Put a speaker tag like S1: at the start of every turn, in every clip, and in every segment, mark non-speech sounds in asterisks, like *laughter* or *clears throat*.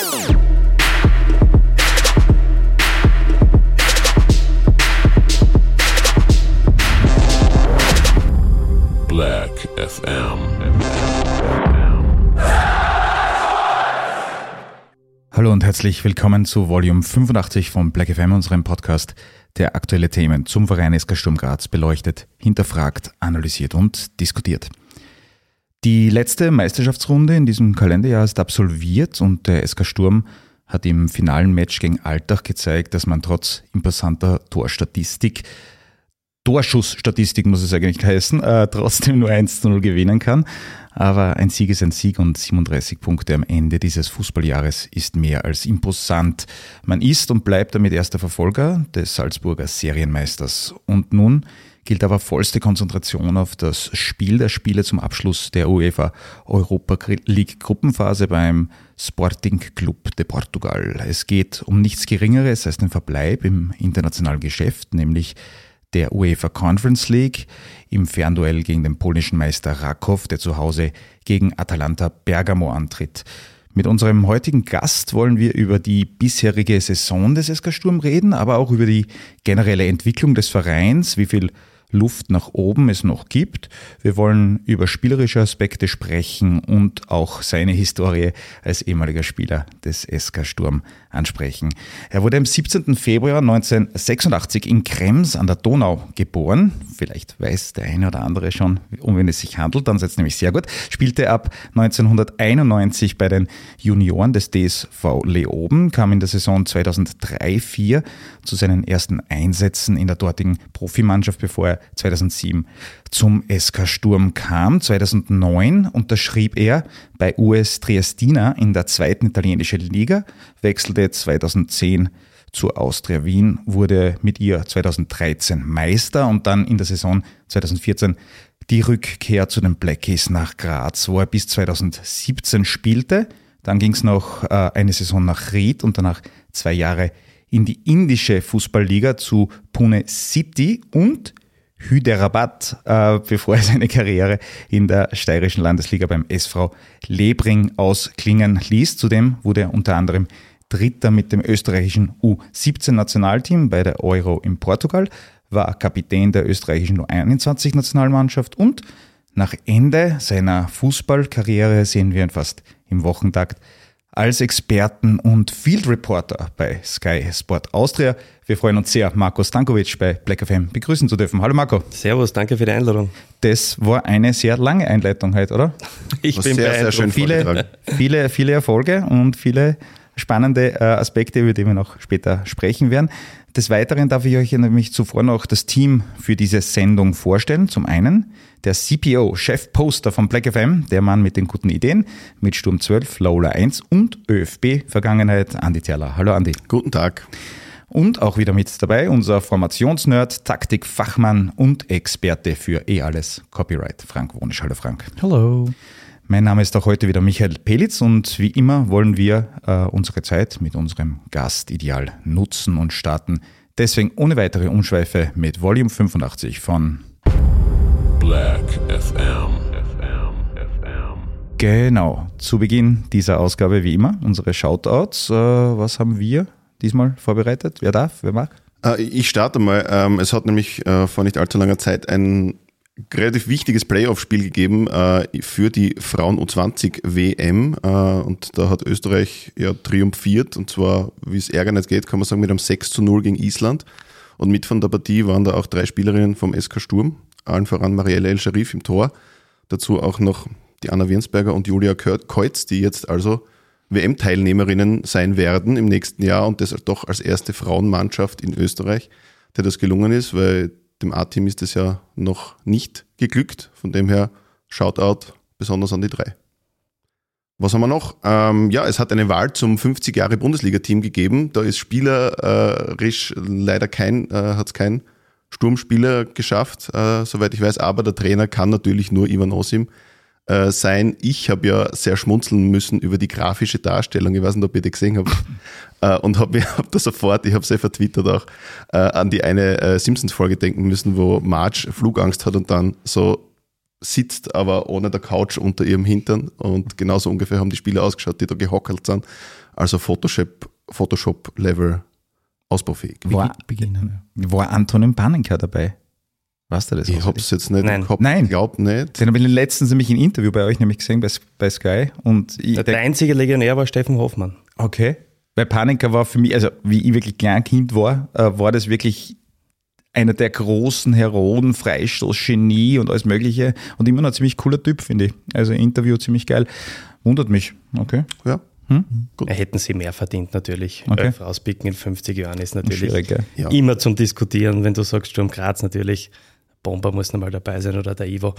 S1: Black FM.
S2: Hallo und herzlich willkommen zu Volume 85 von Black FM, unserem Podcast, der aktuelle Themen zum Verein SK Sturm Graz beleuchtet, hinterfragt, analysiert und diskutiert. Die letzte Meisterschaftsrunde in diesem Kalenderjahr ist absolviert und der SK Sturm hat im finalen Match gegen Altach gezeigt, dass man trotz imposanter Torstatistik Torschussstatistik muss es eigentlich heißen, äh, trotzdem nur 1 zu 0 gewinnen kann. Aber ein Sieg ist ein Sieg und 37 Punkte am Ende dieses Fußballjahres ist mehr als imposant. Man ist und bleibt damit erster Verfolger des Salzburger Serienmeisters. Und nun gilt aber vollste Konzentration auf das Spiel der Spiele zum Abschluss der UEFA Europa League Gruppenphase beim Sporting Club de Portugal. Es geht um nichts Geringeres als den Verbleib im internationalen Geschäft, nämlich der UEFA Conference League im Fernduell gegen den polnischen Meister Rakow, der zu Hause gegen Atalanta Bergamo antritt. Mit unserem heutigen Gast wollen wir über die bisherige Saison des SK Sturm reden, aber auch über die generelle Entwicklung des Vereins, wie viel Luft nach oben es noch gibt. Wir wollen über spielerische Aspekte sprechen und auch seine Historie als ehemaliger Spieler des SK Sturm ansprechen. Er wurde am 17. Februar 1986 in Krems an der Donau geboren. Vielleicht weiß der eine oder andere schon, um wen es sich handelt, dann seid nämlich sehr gut. Spielte ab 1991 bei den Junioren des DSV Leoben, kam in der Saison 2003-04 zu seinen ersten Einsätzen in der dortigen Profimannschaft, bevor er 2007 zum SK Sturm kam. 2009 unterschrieb er bei US Triestina in der zweiten italienischen Liga, wechselte 2010 zur Austria Wien, wurde mit ihr 2013 Meister und dann in der Saison 2014 die Rückkehr zu den Blackies nach Graz, wo er bis 2017 spielte. Dann ging es noch äh, eine Saison nach Ried und danach zwei Jahre in die indische Fußballliga zu Pune City und Hyderabad, äh, bevor er seine Karriere in der steirischen Landesliga beim SV Lebring ausklingen ließ. Zudem wurde er unter anderem Dritter mit dem österreichischen U17-Nationalteam bei der Euro in Portugal, war Kapitän der österreichischen U21-Nationalmannschaft und nach Ende seiner Fußballkarriere sehen wir ihn fast im Wochentakt als Experten und Field Reporter bei Sky Sport Austria. Wir freuen uns sehr, Marco Stankovic bei Black FM begrüßen zu dürfen. Hallo Marco.
S3: Servus, danke für die Einladung.
S2: Das war eine sehr lange Einleitung heute, oder? *laughs*
S3: Ich
S2: Was
S3: bin
S2: sehr, sehr schön viele, viele, viele Erfolge und viele spannende äh, Aspekte, über die wir noch später sprechen werden. Des Weiteren darf ich euch nämlich zuvor noch das Team für diese Sendung vorstellen. Zum einen der CPO, Chefposter von Black FM, der Mann mit den guten Ideen, mit Sturm 12, Lola 1 und ÖFB Vergangenheit, Andi Zerler. Hallo Andi.
S4: Guten Tag.
S2: Und auch wieder mit dabei unser Formationsnerd, Taktikfachmann und Experte für eh alles Copyright, Frank Wonisch. Hallo Frank.
S5: Hallo.
S2: Mein Name ist auch heute wieder Michael Pelitz und wie immer wollen wir äh, unsere Zeit mit unserem Gast ideal nutzen und starten. Deswegen ohne weitere Umschweife mit Volume 85 von
S1: Black FM. FM. FM.
S2: Genau, zu Beginn dieser Ausgabe wie immer unsere Shoutouts. Äh, was haben wir diesmal vorbereitet? Wer darf? Wer mag?
S4: Äh, ich starte mal. Ähm, es hat nämlich äh, vor nicht allzu langer Zeit ein relativ wichtiges Playoff-Spiel gegeben äh, für die Frauen U20 WM äh, und da hat Österreich ja triumphiert. Und zwar, wie es Ärger nicht geht, kann man sagen, mit einem 6 zu 0 gegen Island. Und mit von der Partie waren da auch drei Spielerinnen vom SK Sturm, allen voran Marielle El Sharif im Tor, dazu auch noch die Anna Wirnsberger und Julia Keutz, die jetzt also WM-Teilnehmerinnen sein werden im nächsten Jahr und das doch als erste Frauenmannschaft in Österreich, der das gelungen ist, weil dem A-Team ist es ja noch nicht geglückt. Von dem her, Shoutout besonders an die drei. Was haben wir noch? Ähm, ja, es hat eine Wahl zum 50 Jahre Bundesliga-Team gegeben. Da ist spielerisch leider kein, äh, hat es kein Sturmspieler geschafft, äh, soweit ich weiß. Aber der Trainer kann natürlich nur Ivan Osim äh, sein. Ich habe ja sehr schmunzeln müssen über die grafische Darstellung. Ich weiß nicht, ob ihr die gesehen habt. *laughs* äh, und habe hab da sofort, ich habe es ja vertwittert auch, äh, an die eine Simpsons-Folge denken müssen, wo Marge Flugangst hat und dann so sitzt, aber ohne der Couch unter ihrem Hintern. Und genauso ungefähr haben die Spieler ausgeschaut, die da gehockelt sind. Also Photoshop, Photoshop-Level ausbaufähig.
S2: War,
S3: beginnen.
S2: war Antonin Panenka dabei? Weißt du das?
S4: Ich es jetzt nicht
S5: Nein.
S4: im Kopf.
S2: Nein.
S4: Ich glaube nicht.
S2: Den habe ich letztens nämlich ein Interview bei euch nämlich gesehen, bei, bei Sky. Und ich
S5: Der, der einzige Legionär war Steffen Hoffmann.
S2: Okay. Weil Panika war für mich, also wie ich wirklich Kleinkind war, äh, war das wirklich einer der großen Heroen, Freistoß, Genie und alles Mögliche. Und immer noch ein ziemlich cooler Typ, finde ich. Also Interview ziemlich geil. Wundert mich. Okay.
S4: Ja.
S5: Er hätten sie mehr verdient natürlich.
S2: Okay.
S5: Elf rauspicken in 50 Jahren ist natürlich?
S4: Ja.
S5: immer zum Diskutieren, wenn du sagst Sturm Graz natürlich. Bomber muss nochmal dabei sein oder der Ivo.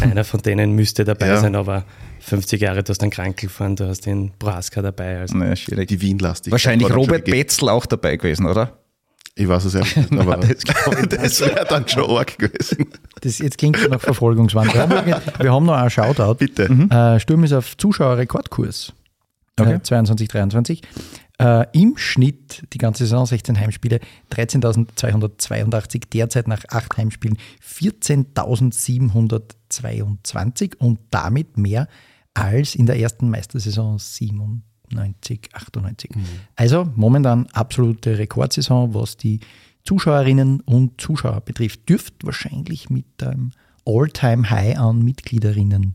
S5: Einer von denen müsste dabei
S4: Ja.
S5: sein, aber 50 Jahre, du hast einen Krankel gefahren, du hast den Braska dabei. Also
S2: Naja, schwierig.
S4: Die Wien-lastig.
S2: Wahrscheinlich Robert. Betzel auch dabei gewesen, oder?
S4: Ich weiß es ja nicht, *laughs* aber *laughs*
S2: das glaub ich
S4: das wäre dann schon arg gewesen.
S3: Das jetzt klingt so nach Verfolgungswahn. Wir haben, noch- wir haben noch einen Shoutout.
S4: Bitte.
S3: Äh, Sturm ist auf Zuschauerrekordkurs.
S2: Okay.
S3: Äh, 22, 23. Äh, Im Schnitt die ganze Saison 16 Heimspiele, 13.282, derzeit nach 8 Heimspielen 14.722 und damit mehr als in der ersten Meistersaison 97, 98. Also momentan absolute Rekordsaison, was die Zuschauerinnen und Zuschauer betrifft. Dürft wahrscheinlich mit einem All-Time-High an Mitgliederinnen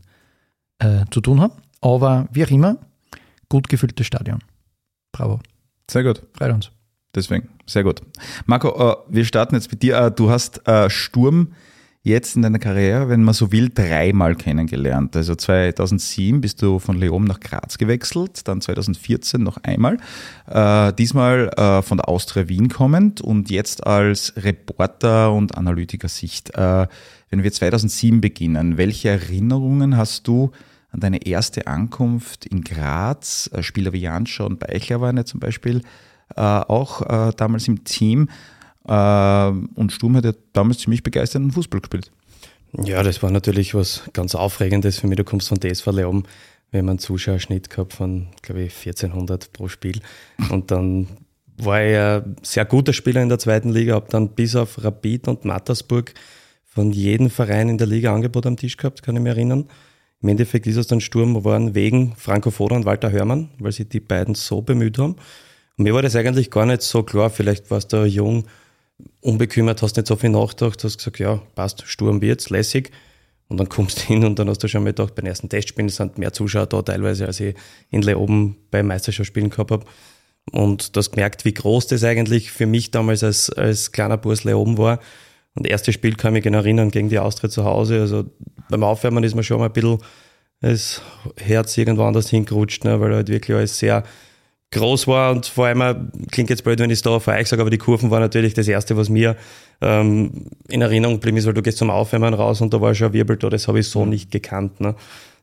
S3: äh, zu tun haben. Aber wie auch immer, gut gefülltes Stadion. Bravo.
S2: Sehr gut.
S3: Freut uns.
S2: Deswegen, sehr gut. Marco, äh, wir starten jetzt mit dir. Äh, du hast äh, Sturm jetzt in deiner Karriere, wenn man so will, dreimal kennengelernt. Also 2007 bist du von Leom nach Graz gewechselt, dann 2014 noch einmal. Äh, diesmal äh, von der Austria Wien kommend und jetzt als Reporter und Analytiker-Sicht. Äh, wenn wir 2007 beginnen, welche Erinnerungen hast du an deine erste Ankunft in Graz? Äh, Spieler wie Janscha und Beichler waren ja zum Beispiel äh, auch äh, damals im Team. Äh, und Sturm hat ja damals ziemlich begeisternden Fußball gespielt.
S5: Ja, das war natürlich was ganz Aufregendes für mich. Du kommst von DSV Leom. Wir haben einen Zuschauerschnitt gehabt von, glaube ich, 1400 pro Spiel. Und dann war ich ein sehr guter Spieler in der zweiten Liga, habe dann bis auf Rapid und Mattersburg von jedem Verein in der Liga Angebot am Tisch gehabt, kann ich mich erinnern. Im Endeffekt ist es dann Sturm geworden wegen Franco Foda und Walter Hörmann, weil sich die beiden so bemüht haben. Und mir war das eigentlich gar nicht so klar. Vielleicht warst du jung, unbekümmert, hast nicht so viel nachgedacht, hast gesagt, ja, passt, Sturm wird's, lässig. Und dann kommst du hin und dann hast du schon mal gedacht, bei den ersten Testspielen sind mehr Zuschauer da teilweise, als ich in Leoben bei Meisterschaftsspielen gehabt habe. Und du hast gemerkt, wie groß das eigentlich für mich damals als, als kleiner Burs Leoben war. Und erstes Spiel kann ich mich genau erinnern, gegen die Austria zu Hause. Also beim Aufwärmen ist mir schon mal ein bisschen das Herz irgendwo anders hingerutscht, ne, weil halt wirklich alles sehr groß war und vor allem, auch, klingt jetzt blöd, wenn ich es da auf euch sage, aber die Kurven waren natürlich das Erste, was mir ähm, in Erinnerung geblieben ist, weil du gehst zum Aufwärmen raus und da war schon ein Wirbel da, das habe ich so nicht gekannt. Ne.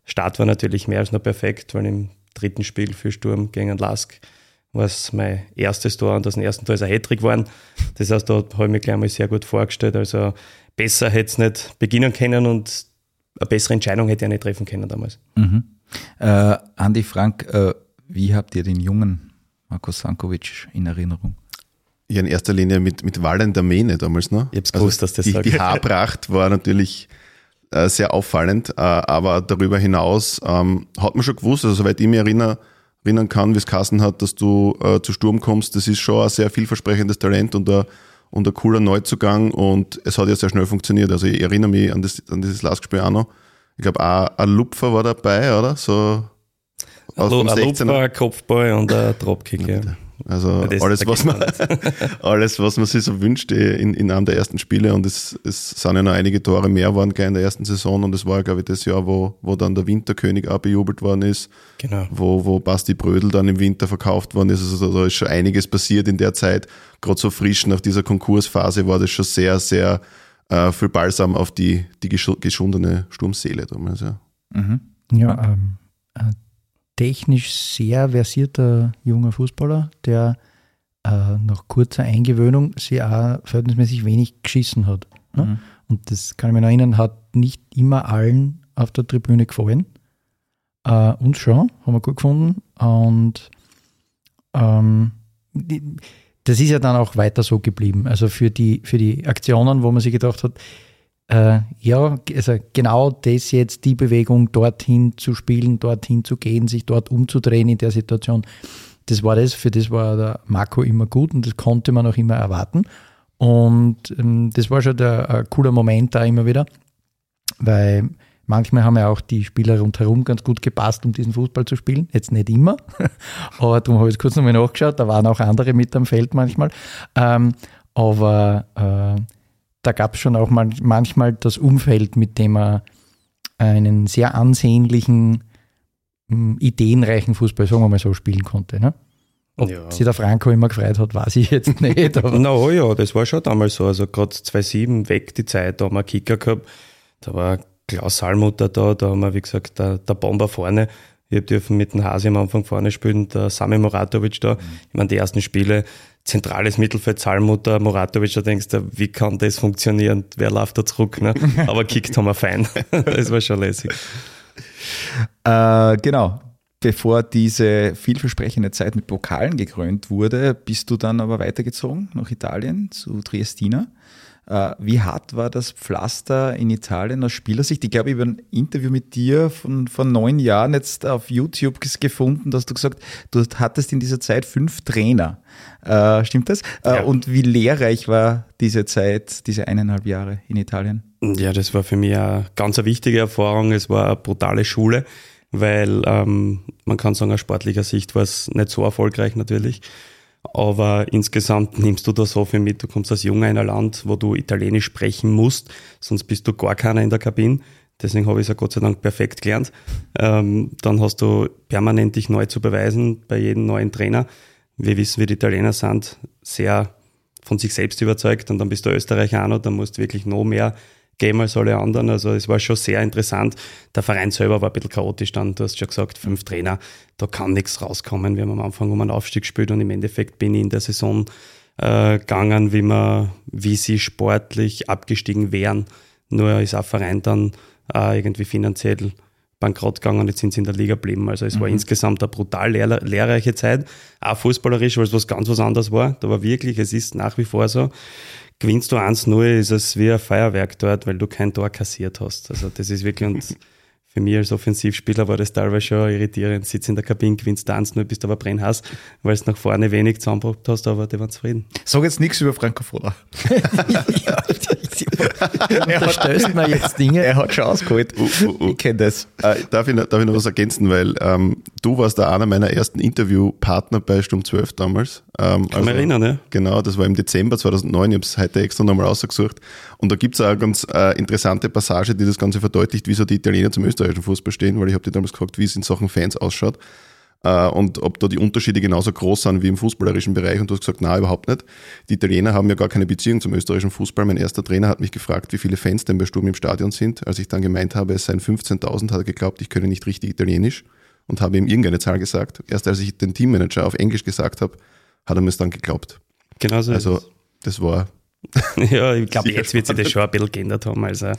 S5: Start war natürlich mehr als nur perfekt, weil im dritten Spiel für Sturm gegen den Lask war es mein erstes Tor und das ersten Tor ist ein Hattrick geworden. Das heißt, da habe ich mich gleich mal sehr gut vorgestellt. Also besser hätte es nicht beginnen können und eine bessere Entscheidung hätte ich auch nicht treffen können damals.
S2: Äh, Andi Frank, äh, wie habt ihr den jungen Marko Sankovic in Erinnerung?
S4: Ja, in erster Linie mit, mit Wallen der Mähne damals, ne?
S5: Ich hab's gewusst, dass das
S4: die,
S5: sagst.
S4: die *laughs* Haarpracht war natürlich äh, sehr auffallend, äh, aber darüber hinaus ähm, hat man schon gewusst, also soweit ich mich erinnere, erinnern kann, wie es Kassen hat, dass du äh, zu Sturm kommst, das ist schon ein sehr vielversprechendes Talent und ein, und ein cooler Neuzugang und es hat ja sehr schnell funktioniert. Also ich erinnere mich an, das, an dieses Lastspiel auch noch. Ich glaube, auch ein Lupfer war dabei, oder? So aus dem
S5: Ein
S4: 16er.
S5: Lupfer, ein Kopfball und ein Dropkick. Ja.
S4: Also
S5: Das-
S4: alles, was man, *laughs* alles, was man sich so wünscht in, in einem der ersten Spiele und es, es sind ja noch einige Tore mehr waren gleich in der ersten Saison und es war, glaube ich, das Jahr, wo, wo dann der Winterkönig auch bejubelt worden ist,
S5: Genau.
S4: wo, wo Basti Brödel dann im Winter verkauft worden ist. Also da ist schon einiges passiert in der Zeit. Gerade so frisch nach dieser Konkursphase war das schon sehr, sehr äh, viel Balsam auf die, die geschu- geschundene Sturmseele damals. Ja.
S3: Ja, ähm, ein technisch sehr versierter junger Fußballer, der äh, nach kurzer Eingewöhnung sich auch verhältnismäßig wenig geschissen hat. Ne? Und das kann ich mich noch erinnern, hat nicht immer allen auf der Tribüne gefallen. Äh, uns schon, haben wir gut gefunden. Und ähm, die, das ist ja dann auch weiter so geblieben. Also für die, für die Aktionen, wo man sich gedacht hat, äh, ja, also genau das jetzt, die Bewegung dorthin zu spielen, dorthin zu gehen, sich dort umzudrehen in der Situation, das war das, für das war der Marco immer gut und das konnte man auch immer erwarten. Und ähm, das war schon der, ein cooler Moment da immer wieder, weil manchmal haben ja auch die Spieler rundherum ganz gut gepasst, um diesen Fußball zu spielen. Jetzt nicht immer, *laughs* aber darum habe ich es kurz nochmal nachgeschaut, da waren auch andere mit am Feld manchmal. Ähm, aber äh, da gab es schon auch mal, manchmal das Umfeld, mit dem er einen sehr ansehnlichen, hm, ideenreichen Fußball, sagen wir mal so, spielen konnte. Ne? Ob
S5: Ja.
S3: sich der Franco immer gefreut hat, weiß ich jetzt nicht. *laughs* Aber
S5: Na oh ja, das war schon damals so. Also gerade 2007 weg die Zeit, da haben wir einen Kicker gehabt. Da war Klaus Salmutter da, da haben wir, wie gesagt, der, der Bomber vorne. Ich dürfen mit dem Hasi am Anfang vorne spielen, der Sami Moratovic da. Ich meine, die ersten Spiele, zentrales Mittelfeld, Salmutter, Moratovic, da denkst du, wie kann das funktionieren? Wer läuft da zurück? Ne? *laughs* Aber kickt haben wir fein. *laughs* das war schon lässig.
S2: Äh, genau. Bevor diese vielversprechende Zeit mit Pokalen gekrönt wurde, bist du dann aber weitergezogen nach Italien zu Triestina. Äh, wie hart war das Pflaster in Italien aus Spielersicht? Ich glaube, ich habe ein Interview mit dir von vor neun Jahren jetzt auf YouTube gefunden, dass du gesagt du hattest in dieser Zeit fünf Trainer. Äh, stimmt das? Äh,
S5: Ja.
S2: Und wie lehrreich war diese Zeit, diese eineinhalb Jahre in Italien?
S5: Ja, das war für mich eine ganz eine wichtige Erfahrung. Es war eine brutale Schule, weil ähm, man kann sagen, aus sportlicher Sicht war es nicht so erfolgreich natürlich. Aber insgesamt nimmst du da so viel mit. Du kommst als Junge in ein Land, wo du Italienisch sprechen musst, sonst bist du gar keiner in der Kabine. Deswegen habe ich es ja Gott sei Dank perfekt gelernt. Ähm, dann hast du permanent dich neu zu beweisen bei jedem neuen Trainer. Wir wissen, wie die Italiener sind, sehr von sich selbst überzeugt und dann bist du Österreicher auch noch, dann musst du wirklich noch mehr geben als alle anderen. Also es war schon sehr interessant. Der Verein selber war ein bisschen chaotisch dann. Du hast schon gesagt, fünf Trainer, da kann nichts rauskommen. Wir haben am Anfang um einen Aufstieg gespielt und im Endeffekt bin ich in der Saison äh, gegangen, wie, man, wie sie sportlich abgestiegen wären. Nur ist auch Verein dann äh, irgendwie finanziell bankrott gegangen und jetzt sind sie in der Liga geblieben. Also es war insgesamt eine brutal lehr lehrreiche Zeit, auch fußballerisch, weil es was ganz was anderes war. Da war wirklich, es ist nach wie vor so, gewinnst du 1-0, ist es wie ein Feuerwerk dort, weil du kein Tor kassiert hast. Also das ist wirklich, und für mich als Offensivspieler war das teilweise schon irritierend. Sitzt in der Kabine, gewinnst du 1-0, bist aber brennhass, weil du nach vorne wenig zusammengebracht hast, aber die waren zufrieden.
S2: Sag jetzt nichts über Franco Foda.
S3: ja, *laughs* da stößt man jetzt Dinge.
S2: Er hat schon ausgeholt. Ich kenne das.
S4: Äh, darf, ich, noch- darf ich noch was ergänzen, weil ähm, du warst da einer meiner ersten Interviewpartner bei Sturm 12 damals. Ähm,
S5: Kann mich erinnern, ja?
S4: Genau, das war im Dezember 2009, ich habe es heute extra nochmal rausgesucht. Und da gibt es auch eine ganz äh, interessante Passage, die das Ganze verdeutlicht, wieso die Italiener zum österreichischen Fußball stehen, weil ich habe dir damals gefragt, wie es in Sachen Fans ausschaut äh, und ob da die Unterschiede genauso groß sind wie im fußballerischen Bereich. Und du hast gesagt, nein, überhaupt nicht. Die Italiener haben ja gar keine Beziehung zum österreichischen Fußball. Mein erster Trainer hat mich gefragt, wie viele Fans denn bei Sturm im Stadion sind. Als ich dann gemeint habe, es seien 15.000, hat er geglaubt, ich könne nicht richtig Italienisch und habe ihm irgendeine Zahl gesagt. Erst als ich den Teammanager auf Englisch gesagt habe, hat er mir es dann geglaubt.
S5: Genau so.
S4: Also das war *laughs*
S5: Ja, ich glaube, jetzt wird sich das schon ein bisschen geändert haben. Also,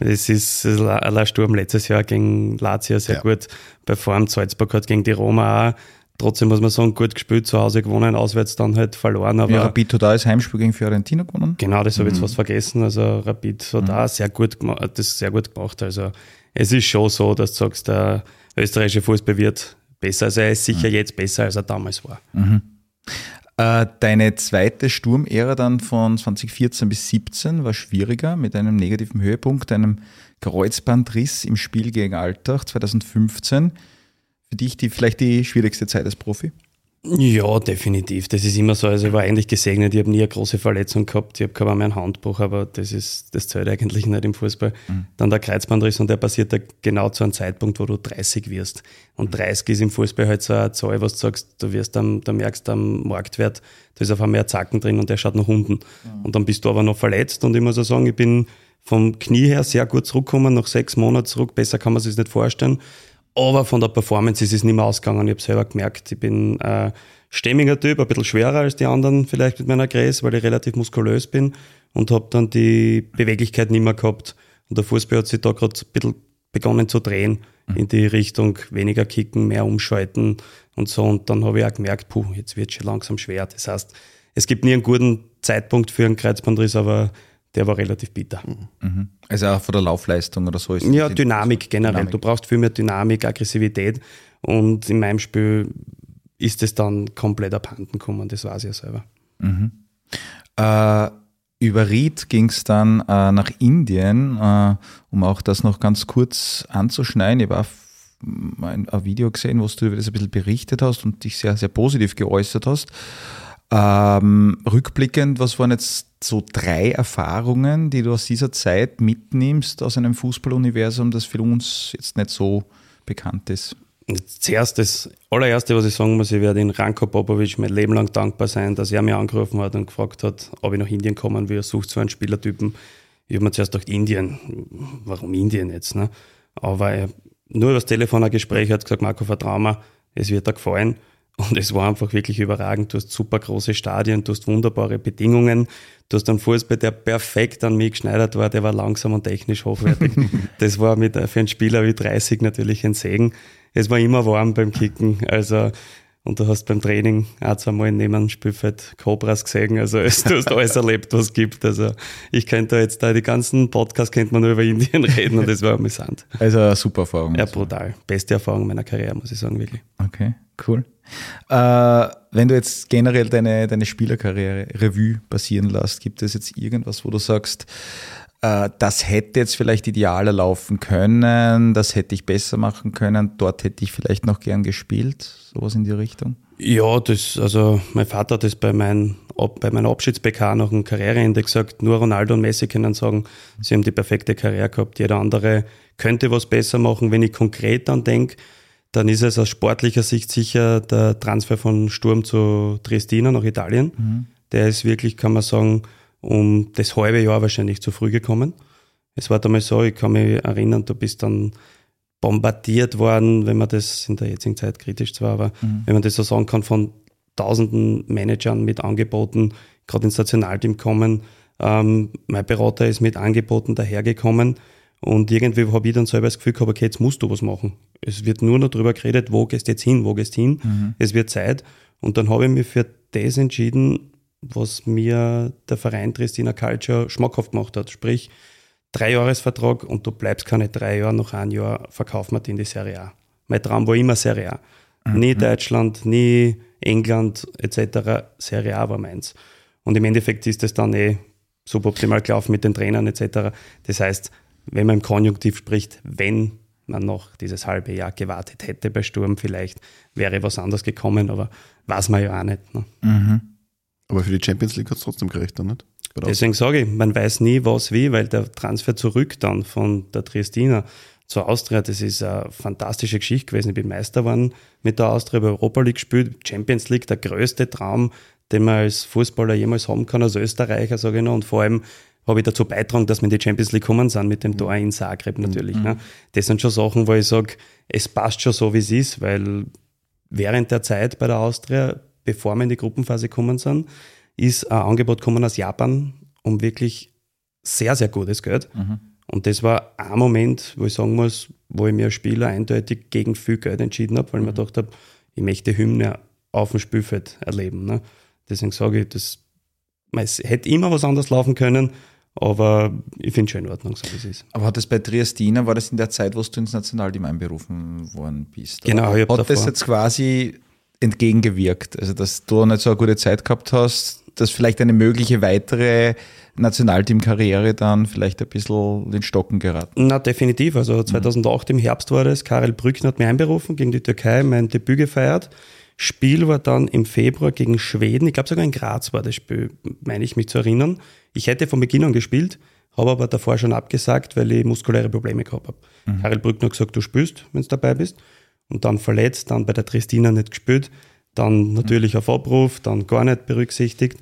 S5: es ist La Sturm letztes Jahr gegen Lazio sehr
S4: Ja.
S5: gut performt. Salzburg hat gegen die Roma auch. Trotzdem muss man sagen, gut gespielt, zu Hause gewonnen, auswärts dann halt verloren. Aber
S2: Ja, Rapid hat auch das Heimspiel gegen Fiorentina gewonnen.
S5: genau, das habe ich jetzt fast vergessen. Also Rapid hat auch sehr gut das sehr gut gemacht. Also es ist schon so, dass du sagst, der österreichische Fußball wird besser. Also er ist sicher jetzt besser, als er damals war.
S2: Äh, deine zweite Sturmära dann von 2014 bis 17 war schwieriger mit einem negativen Höhepunkt, einem Kreuzbandriss im Spiel gegen Altach 2015. Für dich die vielleicht die schwierigste Zeit als Profi?
S5: Ja, definitiv. Das ist immer so. Also ich war eigentlich gesegnet. Ich habe nie eine große Verletzung gehabt. Ich habe kaum einen Handbruch, aber das ist, das zählt eigentlich nicht im Fußball. Dann der Kreuzbandriss und der passiert da genau zu einem Zeitpunkt, wo du 30 wirst. Und 30 ist im Fußball halt so eine Zahl, was du sagst, du wirst am, du merkst am Marktwert, da ist auf einmal ein Zacken drin und der schaut nach unten. Und dann bist du aber noch verletzt und ich muss auch sagen, ich bin vom Knie her sehr gut zurückgekommen, nach sechs Monaten zurück. Besser kann man sich nicht vorstellen. Aber von der Performance ist es nicht mehr ausgegangen. Ich habe selber gemerkt, ich bin äh, stämmiger Typ, ein bisschen schwerer als die anderen vielleicht mit meiner Größe, weil ich relativ muskulös bin und habe dann die Beweglichkeit nicht mehr gehabt. Und der Fußball hat sich da gerade ein bisschen begonnen zu drehen in die Richtung weniger kicken, mehr umschalten und so. Und dann habe ich auch gemerkt, puh, jetzt wird schon langsam schwer. Das heißt, es gibt nie einen guten Zeitpunkt für einen Kreuzbandriss, aber der war relativ bitter.
S2: Mhm. Also auch von der Laufleistung oder so ist
S5: Ja, Dynamik generell.
S2: Dynamik.
S5: Du brauchst viel mehr Dynamik, Aggressivität und in meinem Spiel ist es dann komplett abhanden gekommen, das weiß ich ja selber.
S2: Äh, über Ried ging es dann äh, nach Indien, äh, um auch das noch ganz kurz anzuschneiden. Ich habe ein, ein Video gesehen, wo du über das ein bisschen berichtet hast und dich sehr, sehr positiv geäußert hast. Ähm, rückblickend, was waren jetzt so drei Erfahrungen, die du aus dieser Zeit mitnimmst aus einem Fußballuniversum, das für uns jetzt nicht so bekannt ist?
S5: Zuerst das allererste, was ich sagen muss, ich werde in Ranko Popovic mein Leben lang dankbar sein, dass er mich angerufen hat und gefragt hat, ob ich nach Indien kommen will. Er sucht so einen Spielertypen. Ich habe mir zuerst gedacht, Indien, warum Indien jetzt? Ne? Aber er, nur über das Telefon ein Gespräch hat gesagt, Marco, vertrau mir, es wird dir gefallen. Und es war einfach wirklich überragend. Du hast super große Stadien, du hast wunderbare Bedingungen. Du hast einen Fußball, der perfekt an mich geschneidert war, der war langsam und technisch hochwertig. *laughs* das war mit, für einen Spieler wie 30 natürlich ein Segen. Es war immer warm beim Kicken. Also, und du hast beim Training auch zweimal neben dem Spielfeld Cobras gesehen. Also *laughs* du hast alles erlebt, was es gibt. Also ich könnte da jetzt da die ganzen Podcasts könnte man nur über Indien *laughs* reden und das war amüsant.
S2: Also eine super Erfahrung.
S5: Ja, brutal. Beste Erfahrung meiner Karriere, muss ich sagen, wirklich.
S2: Okay, cool. Äh, wenn du jetzt generell deine, deine Spielerkarriere Revue passieren lässt, gibt es jetzt irgendwas, wo du sagst, das hätte jetzt vielleicht idealer laufen können, das hätte ich besser machen können, dort hätte ich vielleicht noch gern gespielt, sowas in die Richtung?
S5: Ja, das, also mein Vater hat das bei, mein, bei meiner Abschieds-PK nach dem Karriereende gesagt, nur Ronaldo und Messi können sagen, sie haben die perfekte Karriere gehabt. Jeder andere könnte was besser machen. Wenn ich konkret dann denke, dann ist es aus sportlicher Sicht sicher der Transfer von Sturm zu Triestina nach Italien. Der ist wirklich, kann man sagen, um das halbe Jahr wahrscheinlich zu früh gekommen. Es war damals so, ich kann mich erinnern, du bist dann bombardiert worden, wenn man das in der jetzigen Zeit kritisch zwar, aber wenn man das so sagen kann, von tausenden Managern mit Angeboten, gerade ins Nationalteam kommen. Ähm, mein Berater ist mit Angeboten dahergekommen und irgendwie habe ich dann selber das Gefühl gehabt, okay, jetzt musst du was machen. Es wird nur noch darüber geredet, wo gehst du jetzt hin, wo gehst du hin, es wird Zeit. Und dann habe ich mich für das entschieden, was mir der Verein Tristina Culture schmackhaft gemacht hat. Sprich, Dreijahresvertrag und du bleibst keine drei Jahre, nach einem Jahr verkaufen wir in die Serie A. Mein Traum war immer Serie A. Nie Deutschland, nie England etc. Serie A war meins. Und im Endeffekt ist das dann eh suboptimal gelaufen mit den Trainern etc. Das heißt, wenn man im Konjunktiv spricht, wenn man noch dieses halbe Jahr gewartet hätte bei Sturm, vielleicht wäre was anderes gekommen, aber weiß man ja auch nicht. Ne?
S4: Aber für die Champions League hat es trotzdem gerecht, dann nicht?
S5: Deswegen sage ich, man weiß nie, was wie, weil der Transfer zurück dann von der Triestina zur Austria, das ist eine fantastische Geschichte gewesen. Ich bin Meister geworden mit der Austria, habe Europa League gespielt, Champions League, der größte Traum, den man als Fußballer jemals haben kann, als Österreicher, sage ich noch. Und vor allem habe ich dazu beitragen, dass wir in die Champions League kommen sind, mit dem Tor in Zagreb natürlich. Ne? Das sind schon Sachen, wo ich sage, es passt schon so, wie es ist, weil während der Zeit bei der Austria, bevor wir in die Gruppenphase gekommen sind, ist ein Angebot gekommen aus Japan um wirklich sehr, sehr gutes Geld. Und das war ein Moment, wo ich sagen muss, wo ich mir als Spieler eindeutig gegen viel Geld entschieden habe, weil ich mir gedacht habe, ich möchte Hymne auf dem Spielfeld erleben. Ne? Deswegen sage ich, das, es hätte immer was anderes laufen können, aber ich finde es schon in Ordnung, so wie es ist.
S2: Aber hat das bei Triestina, war das in der Zeit, wo du ins Nationalteam einberufen worden bist?
S5: Genau, ich
S2: Hat das jetzt quasi entgegengewirkt? Also, dass du nicht so eine gute Zeit gehabt hast, dass vielleicht eine mögliche weitere Nationalteamkarriere dann vielleicht ein bisschen den Stocken geraten?
S5: Na, definitiv. Also 2008 im Herbst war das. Karel Brückner hat mich einberufen gegen die Türkei, mein Debüt gefeiert. Spiel war dann im Februar gegen Schweden. Ich glaube sogar in Graz war das Spiel, meine ich mich zu erinnern. Ich hätte von Beginn an gespielt, habe aber davor schon abgesagt, weil ich muskuläre Probleme gehabt habe. Karel Brückner hat gesagt, du spielst, wenn du dabei bist. Und dann verletzt, dann bei der Tristina nicht gespielt, dann natürlich auf Abruf, dann gar nicht berücksichtigt.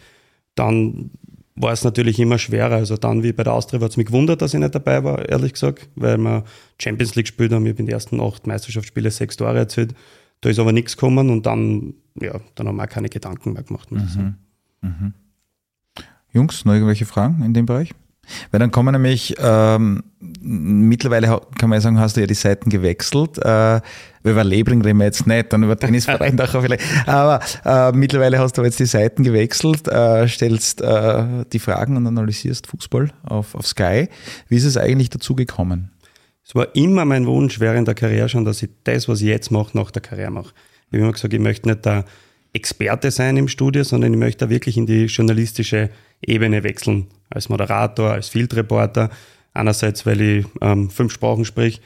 S5: Dann war es natürlich immer schwerer. Also dann wie bei der Austria hat es mich gewundert, dass ich nicht dabei war, ehrlich gesagt, weil wir Champions League gespielt haben. Ich habe in den ersten acht Meisterschaftsspiele sechs Tore erzielt. Da ist aber nichts gekommen und dann, ja, dann haben wir auch keine Gedanken mehr gemacht. Ich sagen.
S2: Jungs, noch irgendwelche Fragen in dem Bereich? Weil dann kommen nämlich, ähm, mittlerweile kann man ja sagen, hast du ja die Seiten gewechselt. Äh, über Lebring reden wir jetzt nicht, dann über Tennisverein *laughs* nachher vielleicht. Aber äh, mittlerweile hast du jetzt die Seiten gewechselt, äh, stellst äh, die Fragen und analysierst Fußball auf, auf Sky. Wie ist es eigentlich dazu gekommen?
S5: Es war immer mein Wunsch während der Karriere schon, dass ich das, was ich jetzt mache, nach der Karriere mache. Ich habe immer gesagt, ich möchte nicht der Experte sein im Studio, sondern ich möchte da wirklich in die journalistische Ebene wechseln. Als Moderator, als Field Reporter. Einerseits, weil ich ähm, fünf Sprachen sprich,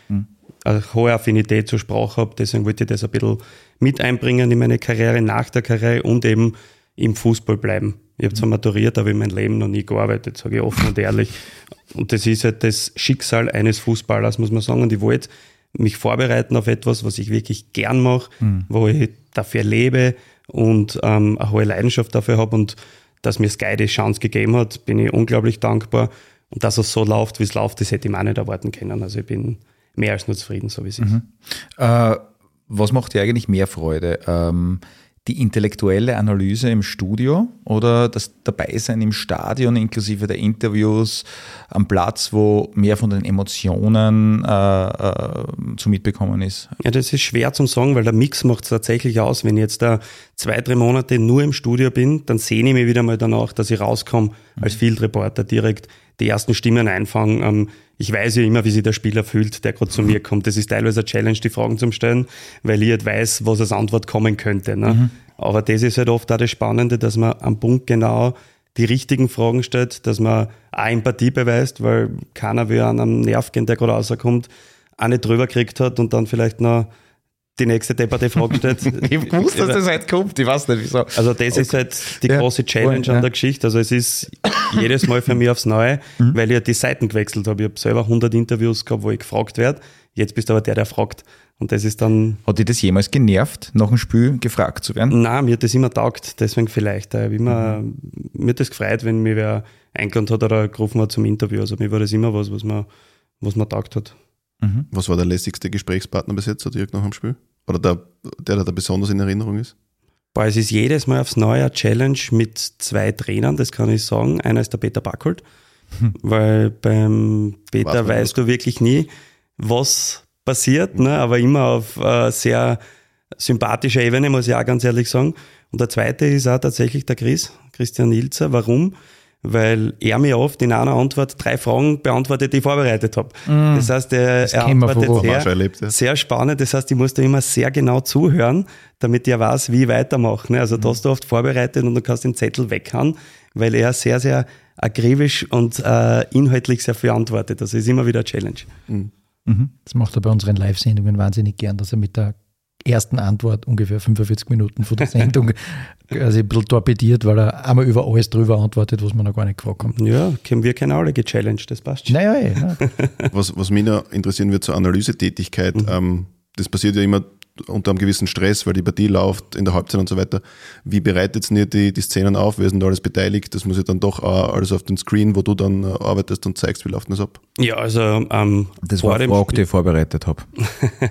S5: eine hohe Affinität zur Sprache habe, deswegen wollte ich das ein bisschen mit einbringen in meine Karriere, nach der Karriere und eben im Fußball bleiben. Ich habe zwar maturiert, aber in meinem Leben noch nie gearbeitet, sage ich offen und ehrlich. Und das ist halt das Schicksal eines Fußballers, muss man sagen. Und ich wollte mich vorbereiten auf etwas, was ich wirklich gern mache, wo ich dafür lebe und ähm, eine hohe Leidenschaft dafür habe. Und dass mir Sky die Chance gegeben hat, bin ich unglaublich dankbar. Und dass es so läuft, wie es läuft, das hätte ich mir auch nicht erwarten können. Also ich bin mehr als nur zufrieden, so wie es ist.
S2: Äh, was macht dir eigentlich mehr Freude? Ähm, die intellektuelle Analyse im Studio oder das Dabeisein im Stadion inklusive der Interviews am Platz, wo mehr von den Emotionen äh, äh, zu mitbekommen ist?
S5: Ja, das ist schwer zum sagen, weil der Mix macht es tatsächlich aus. Wenn ich jetzt da zwei, drei Monate nur im Studio bin, dann sehne ich mich wieder mal danach, dass ich rauskomme als Field Reporter direkt die ersten Stimmen einfangen. Ähm, ich weiß ja immer, wie sich der Spieler fühlt, der gerade zu mir kommt. Das ist teilweise eine Challenge, die Fragen zu stellen, weil ich halt weiß, was als Antwort kommen könnte. Ne? Aber das ist halt oft auch das Spannende, dass man am Punkt genau die richtigen Fragen stellt, dass man auch Empathie beweist, weil keiner will an einem Nerv gehen, der gerade rauskommt, auch nicht drüber gekriegt hat und dann vielleicht noch die nächste depperte Frage stellt.
S2: Ich wusste, dass das heute kommt, ich weiß nicht wieso.
S5: Also das ist halt die
S2: Ja,
S5: große Challenge
S2: voll,
S5: an
S2: ja.
S5: der Geschichte. Also es ist jedes Mal für mich aufs Neue, *laughs*
S2: Mhm.
S5: weil ich ja die Seiten gewechselt habe. Ich habe selber 100 Interviews gehabt, wo ich gefragt werde. Jetzt bist du aber der, der fragt. Und das ist dann,
S2: Hat dich das jemals genervt, nach dem Spiel gefragt zu werden?
S5: nein, mir hat das immer taugt. Deswegen vielleicht. Wie immer,
S2: Mhm.
S5: Mir hat das gefreut, wenn mir wer eingeladen hat oder gerufen hat zum Interview. Also mir war das immer was, was mir, was mir taugt hat.
S4: Was war der lässigste Gesprächspartner bis jetzt, so direkt nach dem Spiel? Oder der, der, der da besonders in Erinnerung ist?
S5: Boah, es ist jedes Mal aufs Neue eine Challenge mit zwei Trainern, das kann ich sagen. Einer ist der Peter Backholt, weil beim Peter
S4: man
S5: weißt du wirklich nie, was passiert, ne? aber immer auf äh, sehr sympathischer Ebene, muss ich auch ganz ehrlich sagen. Und der zweite ist auch tatsächlich der Chris, Christian Ilzer. Warum? Weil er mir oft in einer Antwort drei Fragen beantwortet, die ich vorbereitet habe. Das heißt, er, er
S3: wir von
S5: antwortet sehr,
S4: erlebt, ja.
S5: sehr spannend. Das heißt, ich muss da immer sehr genau zuhören, damit er weiß, wie ich weitermache. ne? Also da hast du oft vorbereitet und du kannst den Zettel weghauen, weil er sehr, sehr akribisch und äh, inhaltlich sehr viel antwortet. Das ist immer wieder eine Challenge.
S3: Das macht er bei unseren Live-Sendungen wahnsinnig gern, dass er mit der ersten Antwort ungefähr 45 Minuten vor der Sendung *laughs* quasi ein bisschen torpediert, weil er einmal über alles drüber antwortet, was man noch gar nicht gefragt haben.
S5: Ja, können wir keine alle gechallenged, das passt schon.
S3: Naja, eh, ja.
S4: Was, was mich noch interessieren wird zur Analysetätigkeit, ähm, das passiert ja immer unter einem gewissen Stress, weil die Partie läuft in der Halbzeit und so weiter. Wie bereitet ihr die, die Szenen auf? Wer ist denn da alles beteiligt? Das muss ja dann doch auch alles auf den Screen, wo du dann äh, arbeitest und zeigst, wie läuft das ab?
S5: Ja, also ähm,
S2: Das
S5: vor
S2: war eine
S5: dem
S2: Frage, die ich vorbereitet habe.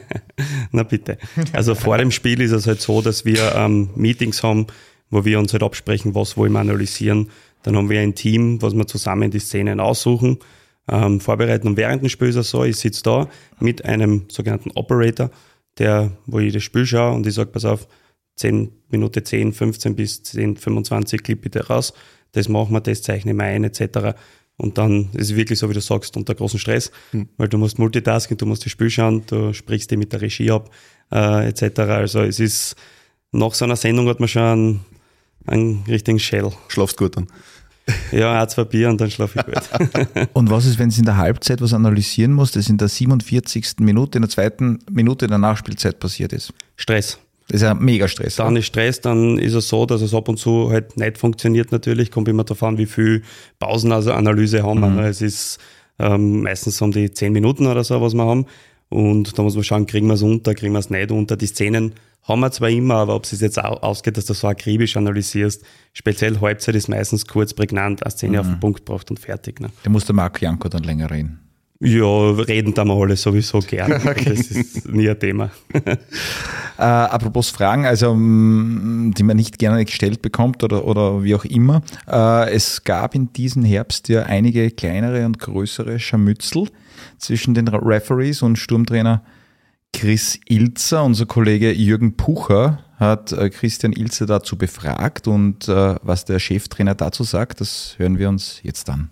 S2: *laughs*
S5: Na bitte. Also vor dem Spiel ist es halt so, dass wir ähm, Meetings haben, wo wir uns halt absprechen, was wollen wir analysieren. Dann haben wir ein Team, was wir zusammen die Szenen aussuchen, ähm, vorbereiten. Und während dem Spiel ist es so, ich sitze da mit einem sogenannten Operator, der, wo ich das Spiel schaue und ich sage, pass auf, 10 Minute 10, 15 bis 10, 25 Clip bitte raus. Das machen wir, das zeichnen wir ein, etc. Und dann ist es wirklich so, wie du sagst, unter großem Stress, weil du musst multitasken, du musst das Spiel schauen, du sprichst dich mit der Regie ab, äh, etc. Also es ist, nach so einer Sendung hat man schon einen, einen richtigen Shell.
S4: Schlafst gut dann.
S5: Ja, ein, zwei Bier und dann schlafe ich gut. *laughs*
S2: Und was ist, wenn es in der Halbzeit was analysieren muss, das in der 47. Minute, in der zweiten Minute der Nachspielzeit passiert ist?
S5: Stress.
S2: Das ist ja mega Stress.
S5: Dann
S2: oder?
S5: ist Stress, dann ist es so, dass es ab und zu halt nicht funktioniert natürlich. Kommt immer darauf an, wie viel Pausen also Analyse haben wir. ne? Es ist ähm, meistens um die zehn Minuten oder so, was wir haben. Und da muss man schauen, kriegen wir es unter, kriegen wir es nicht unter. Die Szenen haben wir zwar immer, aber ob es jetzt au- ausgeht, dass du so akribisch analysierst, speziell Halbzeit ist meistens kurz, prägnant, eine Szene auf den Punkt gebracht und fertig. Ne?
S2: Da muss der Marc Janko dann länger reden.
S5: Ja, reden da mal alle sowieso gern. *laughs*
S2: Okay.
S5: Das ist nie ein Thema. *laughs*
S2: Äh, apropos Fragen, also die man nicht gerne gestellt bekommt oder, oder wie auch immer. Äh, es gab in diesem Herbst ja einige kleinere und größere Scharmützel zwischen den Referees und Sturmtrainer Chris Ilzer. Unser Kollege Jürgen Pucher hat äh, Christian Ilzer dazu befragt und äh, was der Cheftrainer dazu sagt, das hören wir uns jetzt an.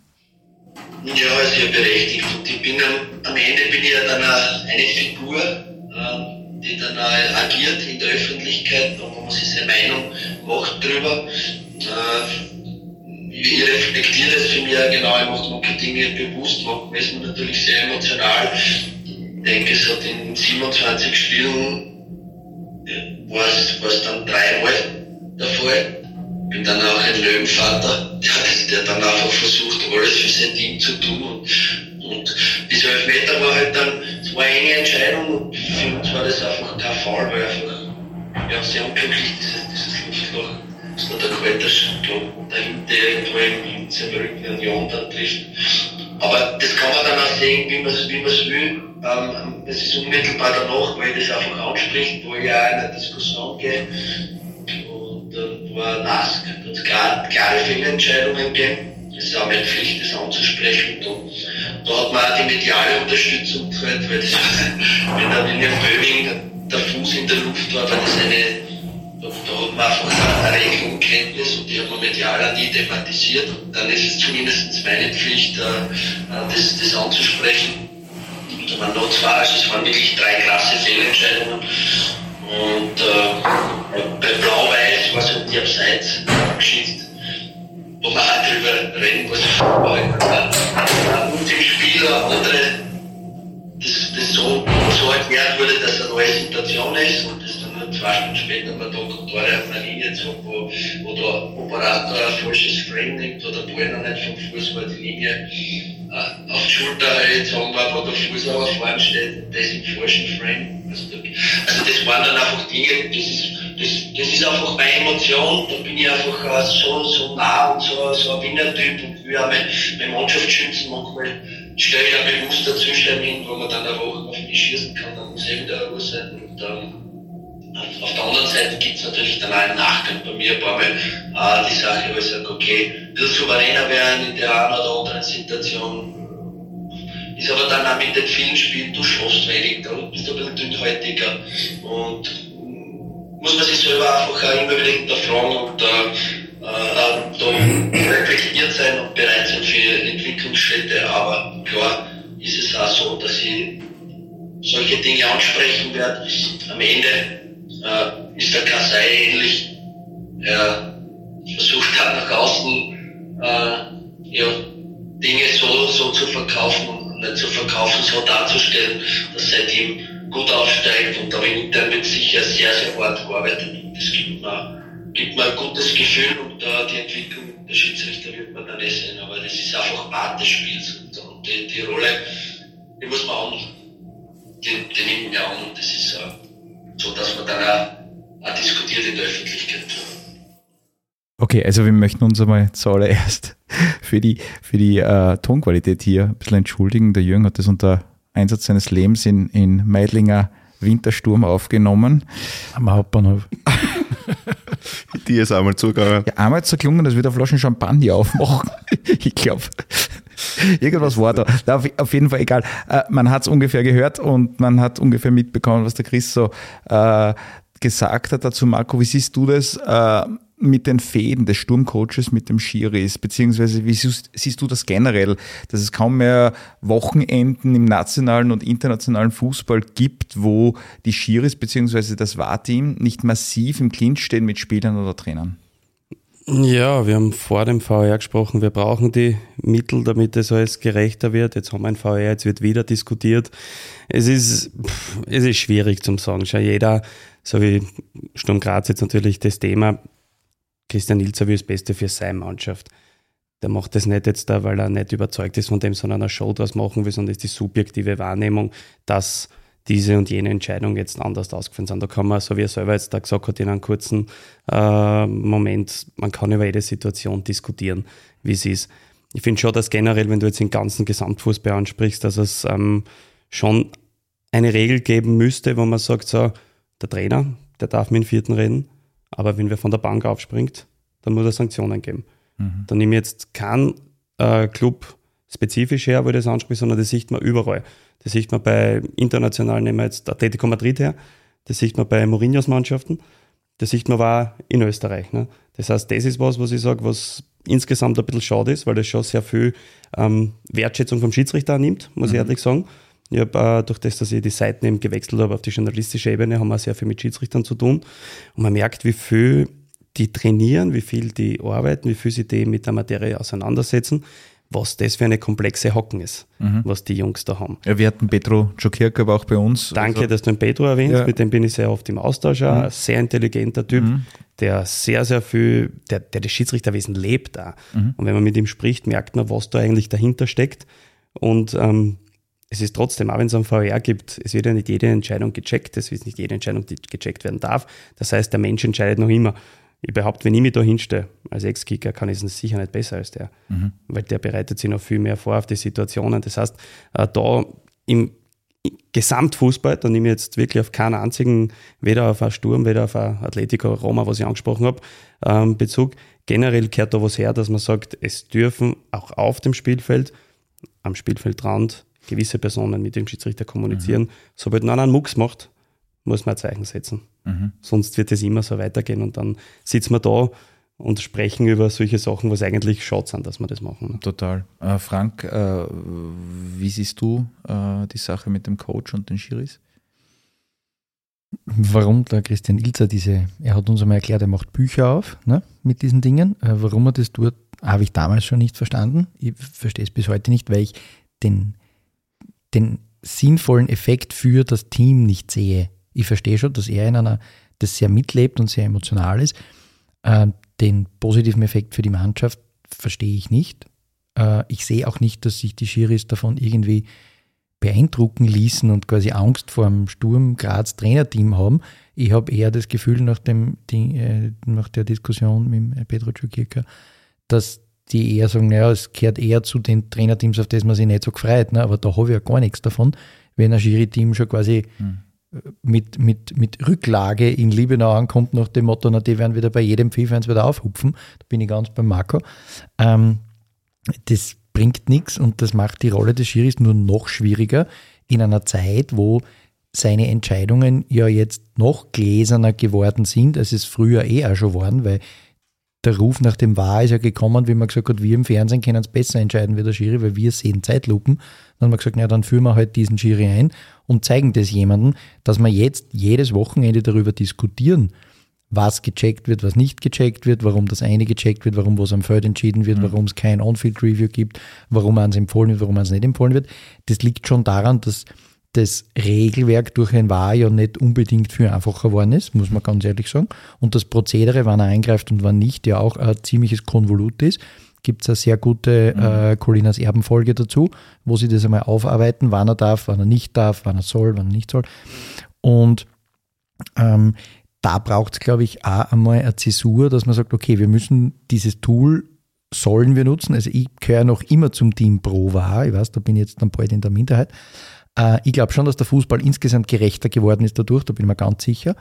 S6: Ja, sehr berechtigt. Und ich bin am, am Ende bin ich ja dann eine, Figur, ähm, die dann agiert in der Öffentlichkeit, wo man sich seine Meinung macht drüber. Äh, ich reflektiere das für mich genau, ich mache manche Dinge bewusst, manchmal ist man natürlich sehr emotional. Ich denke, es hat in 27 Spielen war es, war es dann dreimal der Fall. Bin dann auch ein Löwenvater, *laughs* der, der dann einfach versucht, alles für sein Team zu tun. Und, und dieser Elfmeter war halt dann, es war eine enge Entscheidung und für uns war das einfach kein Fall, weil einfach, ja, sehr unglücklich dieses, dieses Luftloch, dass da der Kalter dahinter irgendwo in Saarbrücken und Jon dann trifft. Aber das kann man dann auch sehen, wie man es wie man's will. Ähm, es ist unmittelbar danach, weil das einfach anspricht, wo ich auch in eine Diskussion gehe. Und dann war nass, da hat es klare, Fehlentscheidungen gegeben. Es ist auch meine Pflicht, das anzusprechen. Und da hat man auch die mediale Unterstützung gefällt, weil das, *laughs* wenn dann in der Böhming der Fuß in der Luft war, war das eine da, da hat man einfach eine Regelung Kenntnis und die hat man medial auch nie thematisiert. Dann ist es zumindest meine Pflicht, das, das anzusprechen. Und man noch zwei, also es waren wirklich drei krasse Fehlentscheidungen. Und äh, bei Blau-Weiß war so die Abseits-Geschichte, wo man auch drüber reden muss. Und im Spiel andere, das, das so, so erklärt wurde, dass eine neue Situation ist und das dann zwei Stunden später man da Tore auf einer Linie zog, wo, wo der Operator ein falsches Frame nimmt, wo der Ball noch nicht vom Fuß war, die Linie äh, auf die Schulter gezogen war, wo der Fuß aber vorne steht, das im falschen Frame. Also, da, also das waren dann einfach Dinge, das ist, das, das ist einfach meine Emotion, da bin ich einfach äh, so, so nah und so, so ein Winnertyp und will auch meine, meine Mannschaft schützen. Manchmal stelle ich dann bewusst dazwischen hin, wo man dann eine Woche auf mich schießen kann, dann muss eben der Ruhe sein. Und, ähm, auf der anderen Seite gibt es natürlich dann einen Nachgang bei mir ein paar Mal äh, die Sache, wo ich sage, okay, will souveräner werden in der einen oder anderen Situation. Ist aber dann auch mit den vielen Spielen, du schaffst wenig, da bist du ein bisschen dünnhäutiger und muss man sich selber einfach auch immer wieder hinterfragen und äh, äh, da reflektiert sein und bereit sein für Entwicklungsschritte. Aber klar ist es auch so, dass ich solche Dinge ansprechen werde. Am Ende äh, ist der Kasai ähnlich. Er versucht hat nach außen äh, ja, Dinge so, so zu verkaufen und nicht zu verkaufen, so darzustellen, dass sein Team gut aufsteigt und da intern wird sicher sehr, sehr hart gearbeitet. Das gibt mir, gibt mir ein gutes Gefühl und äh, die Entwicklung der Schiedsrichter wird man dann eh sehen, aber das ist einfach Part des Spiels und, und die, die Rolle, die muss man an, die, die nimmt man an und das ist äh, so dass man dann auch, auch diskutiert in der Öffentlichkeit.
S2: Okay, also wir möchten uns einmal zuallererst *laughs* für die, für die äh, Tonqualität hier ein bisschen entschuldigen. Der Jürgen hat das unter Einsatz seines Lebens in, in Meidlinger Wintersturm aufgenommen.
S3: Am Hauptbahnhof. *laughs*
S4: Die ist einmal zugegangen.
S2: Ja, einmal es so gelungen, dass wir da Flaschen Champagner aufmachen. *laughs* ich glaube, irgendwas war da. Na, auf, auf, jeden Fall egal. Äh, man hat es ungefähr gehört und man hat ungefähr mitbekommen, was der Chris so äh, gesagt hat dazu. Marco, wie siehst du das? Äh, mit den Fäden des Sturmcoaches mit dem Schiris, beziehungsweise wie siehst, siehst, du das generell, dass es kaum mehr Wochenenden im nationalen und internationalen Fußball gibt, wo die Schiris beziehungsweise das VAR-Team nicht massiv im Clinch stehen mit Spielern oder Trainern?
S5: Ja, wir haben vor dem VR gesprochen, wir brauchen die Mittel, damit es alles gerechter wird. Jetzt haben wir ein VR, jetzt wird wieder diskutiert. Es ist, es ist schwierig zum sagen. Schau, jeder, so wie Sturm Graz jetzt natürlich das Thema, Christian Ilzer will das Beste für seine Mannschaft. Der macht das nicht jetzt da, weil er nicht überzeugt ist von dem, sondern er Show draus machen will, sondern ist die subjektive Wahrnehmung, dass diese und jene Entscheidung jetzt anders ausgefallen sind. Da kann man, so wie er selber jetzt da gesagt hat, in einem kurzen äh, Moment, man kann über jede Situation diskutieren, wie es ist. ich finde schon, dass generell, wenn du jetzt den ganzen Gesamtfußball ansprichst, dass es ähm, schon eine Regel geben müsste, wo man sagt, so, der Trainer, der darf mit dem vierten reden, aber wenn wer von der Bank aufspringt, dann muss er Sanktionen geben. Mhm. Dann nehme ich jetzt keinen äh, Club spezifisch her, wo ich das anspricht, sondern das sieht man überall. Das sieht man bei internationalen, nehmen wir jetzt Atletico Madrid her, das sieht man bei Mourinhos Mannschaften, das sieht man auch in Österreich. Ne? Das heißt, das ist was, was ich sage, was insgesamt ein bisschen schade ist, weil das schon sehr viel ähm, Wertschätzung vom Schiedsrichter annimmt, muss mhm. ich ehrlich sagen. Ich habe durch das, dass ich die Seiten eben gewechselt habe auf die journalistische Ebene, haben wir sehr viel mit Schiedsrichtern zu tun. Und man merkt, wie viel die trainieren, wie viel die arbeiten, wie viel sie die mit der Materie auseinandersetzen, was das für eine komplexe Hocken ist, mhm. was die Jungs da haben.
S2: Ja, wir hatten Petro Jokirka aber auch bei uns.
S5: Danke, also, dass du den Petro erwähnst, ja. mit dem bin ich sehr oft im Austausch. Mhm. Ein sehr intelligenter Typ, mhm. der sehr, sehr viel, der, der das Schiedsrichterwesen lebt da. Mhm. Und wenn man mit ihm spricht, merkt man, was da eigentlich dahinter steckt. Und ähm, es ist trotzdem, auch wenn es einen VR gibt, es wird ja nicht jede Entscheidung gecheckt, es wird nicht jede Entscheidung, die gecheckt werden darf. Das heißt, der Mensch entscheidet noch immer ich behaupte, wenn ich mich da hinstelle, als Ex-Kicker, kann ich es sicher nicht besser als der. Mhm. Weil der bereitet sich noch viel mehr vor auf die Situationen. Das heißt, äh, da im Gesamtfußball, da nehme ich jetzt wirklich auf keinen einzigen, weder auf einen Sturm, weder auf ein Atletico Roma, was ich angesprochen habe, ähm, Bezug. Generell kehrt da was her, dass man sagt, es dürfen auch auf dem Spielfeld, am Spielfeldrand, gewisse Personen mit dem Schiedsrichter kommunizieren. Mhm. Sobald einer einen Mucks macht, muss man ein Zeichen setzen. Mhm. Sonst wird es immer so weitergehen und dann sitzen wir da und sprechen über solche Sachen, was eigentlich schaut sind, dass wir das machen.
S2: Total. Äh, Frank, äh, wie siehst du äh, die Sache mit dem Coach und den Schiris?
S3: Warum der Christian Ilzer diese, er hat uns einmal erklärt, er macht Bücher auf ne, mit diesen Dingen. Äh, warum er das tut, habe ich damals schon nicht verstanden. Ich verstehe es bis heute nicht, weil ich den, den sinnvollen Effekt für das Team nicht sehe ich verstehe schon, dass er in einer, das sehr mitlebt und sehr emotional ist. Äh, den positiven Effekt für die Mannschaft verstehe ich nicht. Äh, ich sehe auch nicht, dass sich die Schiris davon irgendwie beeindrucken ließen und quasi Angst vor dem Sturm Graz Trainerteam haben. Ich habe eher das Gefühl nach, dem, äh, nach der Diskussion mit Pedro Czukirka, dass die eher sagen, naja, es gehört eher zu den Trainerteams, auf das man sich nicht so gefreut. Ne? Aber da habe ich ja gar nichts davon, wenn ein Schiri-Team schon quasi hm mit, mit, mit Rücklage in Liebenau ankommt, nach dem Motto, na, die werden wieder bei jedem FIFA wieder aufhupfen. Da bin ich ganz beim Marco. Ähm, das bringt nichts und das macht die Rolle des Schiris nur noch schwieriger in einer Zeit, wo seine Entscheidungen ja jetzt noch gläserner geworden sind, als es früher eh auch schon waren, weil der Ruf nach dem Wahr ist ja gekommen, wie man gesagt hat, wir im Fernsehen können es besser entscheiden wie der Schiri, weil wir sehen Zeitlupen. Dann haben wir gesagt, na dann führen wir halt diesen Schiri ein und zeigen das jemandem, dass wir jetzt jedes Wochenende darüber diskutieren, was gecheckt wird, was nicht gecheckt wird, warum das eine gecheckt wird, warum was am Feld entschieden wird, mhm. warum es kein On-Field-Review gibt, warum eins empfohlen wird, warum eins nicht empfohlen wird. Das liegt schon daran, dass das Regelwerk durch ein Wahr ja nicht unbedingt viel einfacher geworden ist, muss man ganz ehrlich sagen. Und das Prozedere, wann er eingreift und wann nicht, ja auch ein ziemliches Konvolut ist. Gibt es eine sehr gute mhm. äh, Colinas Erbenfolge dazu, wo sie das einmal aufarbeiten, wann er darf, wann er nicht darf, wann er soll, wann er nicht soll. Und ähm, da braucht es, glaube ich, auch einmal eine Zäsur, dass man sagt, okay, wir müssen dieses Tool sollen wir nutzen. Also ich gehöre noch immer zum Team Pro war. Ich weiß, da bin ich jetzt dann bald in der Minderheit. Äh, ich glaube schon, dass der Fußball insgesamt gerechter geworden ist dadurch, da bin ich mir ganz sicher.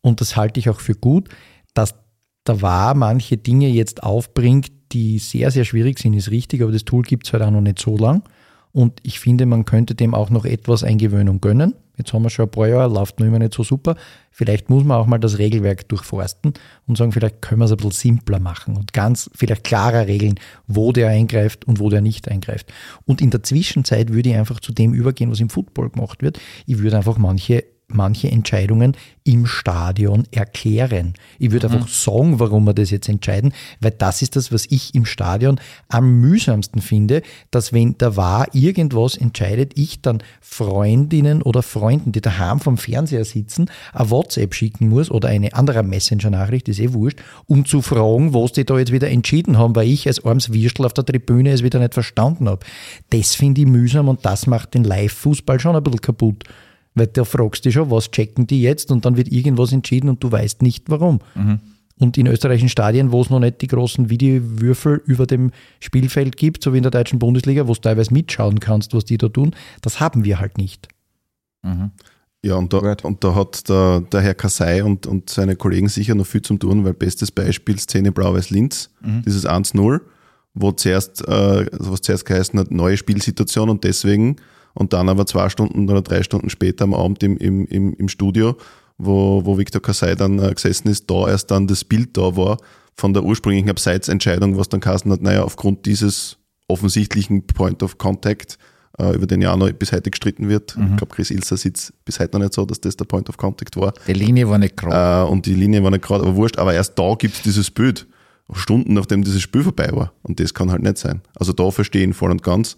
S3: Und das halte ich auch für gut, dass da war manche Dinge jetzt aufbringt, die sehr, sehr schwierig sind, ist richtig, aber das Tool gibt es halt auch noch nicht so lang. Und ich finde, man könnte dem auch noch etwas Eingewöhnung gönnen. Jetzt haben wir schon ein paar Jahre, läuft noch immer nicht so super. Vielleicht muss man auch mal das Regelwerk durchforsten und sagen, vielleicht können wir es ein bisschen simpler machen und ganz vielleicht klarer regeln, wo der eingreift und wo der nicht eingreift. Und in der Zwischenzeit würde ich einfach zu dem übergehen, was im Football gemacht wird. Ich würde einfach manche manche Entscheidungen im Stadion erklären. Ich würde mhm. einfach sagen, warum wir das jetzt entscheiden, weil das ist das, was ich im Stadion am mühsamsten finde, dass wenn da war irgendwas entscheidet, ich dann Freundinnen oder Freunden, die daheim vom Fernseher sitzen, ein WhatsApp schicken muss oder eine andere Messenger-Nachricht, ist eh wurscht, um zu fragen, was die da jetzt wieder entschieden haben, weil ich als armes Würstel auf der Tribüne es wieder nicht verstanden habe. Das finde ich mühsam und das macht den Live-Fußball schon ein bisschen kaputt. Weil da fragst du dich schon, was checken die jetzt und dann wird irgendwas entschieden und du weißt nicht warum. Mhm. Und in österreichischen Stadien, wo es noch nicht die großen Videowürfel über dem Spielfeld gibt, so wie in der deutschen Bundesliga, wo du teilweise mitschauen kannst, was die da tun, das haben wir halt nicht.
S2: Mhm.
S4: Ja, und da, und da hat der, der Herr Kassai und, und seine Kollegen sicher noch viel zum tun, weil bestes Beispiel Szene Blau-Weiß-Linz,
S2: Mhm.
S4: dieses 1-0, wo zuerst, äh, also was zuerst geheißen hat, neue Spielsituation und deswegen, und dann aber zwei Stunden oder drei Stunden später am Abend im, im, im, im Studio, wo, wo Viktor Kassai dann äh, gesessen ist, da erst dann das Bild da war von der ursprünglichen Abseitsentscheidung, was dann geheißen hat, naja, aufgrund dieses offensichtlichen Point of Contact, äh, über den ja noch bis heute gestritten wird. Ich glaube, Chris Ilser sitzt bis heute noch nicht so, dass das der Point of Contact war.
S2: Die Linie war nicht gerade.
S4: Äh, und die Linie war nicht gerade, aber wurscht, aber erst da gibt es dieses Bild, Stunden nachdem dieses Spiel vorbei war. Und das kann halt nicht sein. Also da verstehe ich ihn voll und ganz.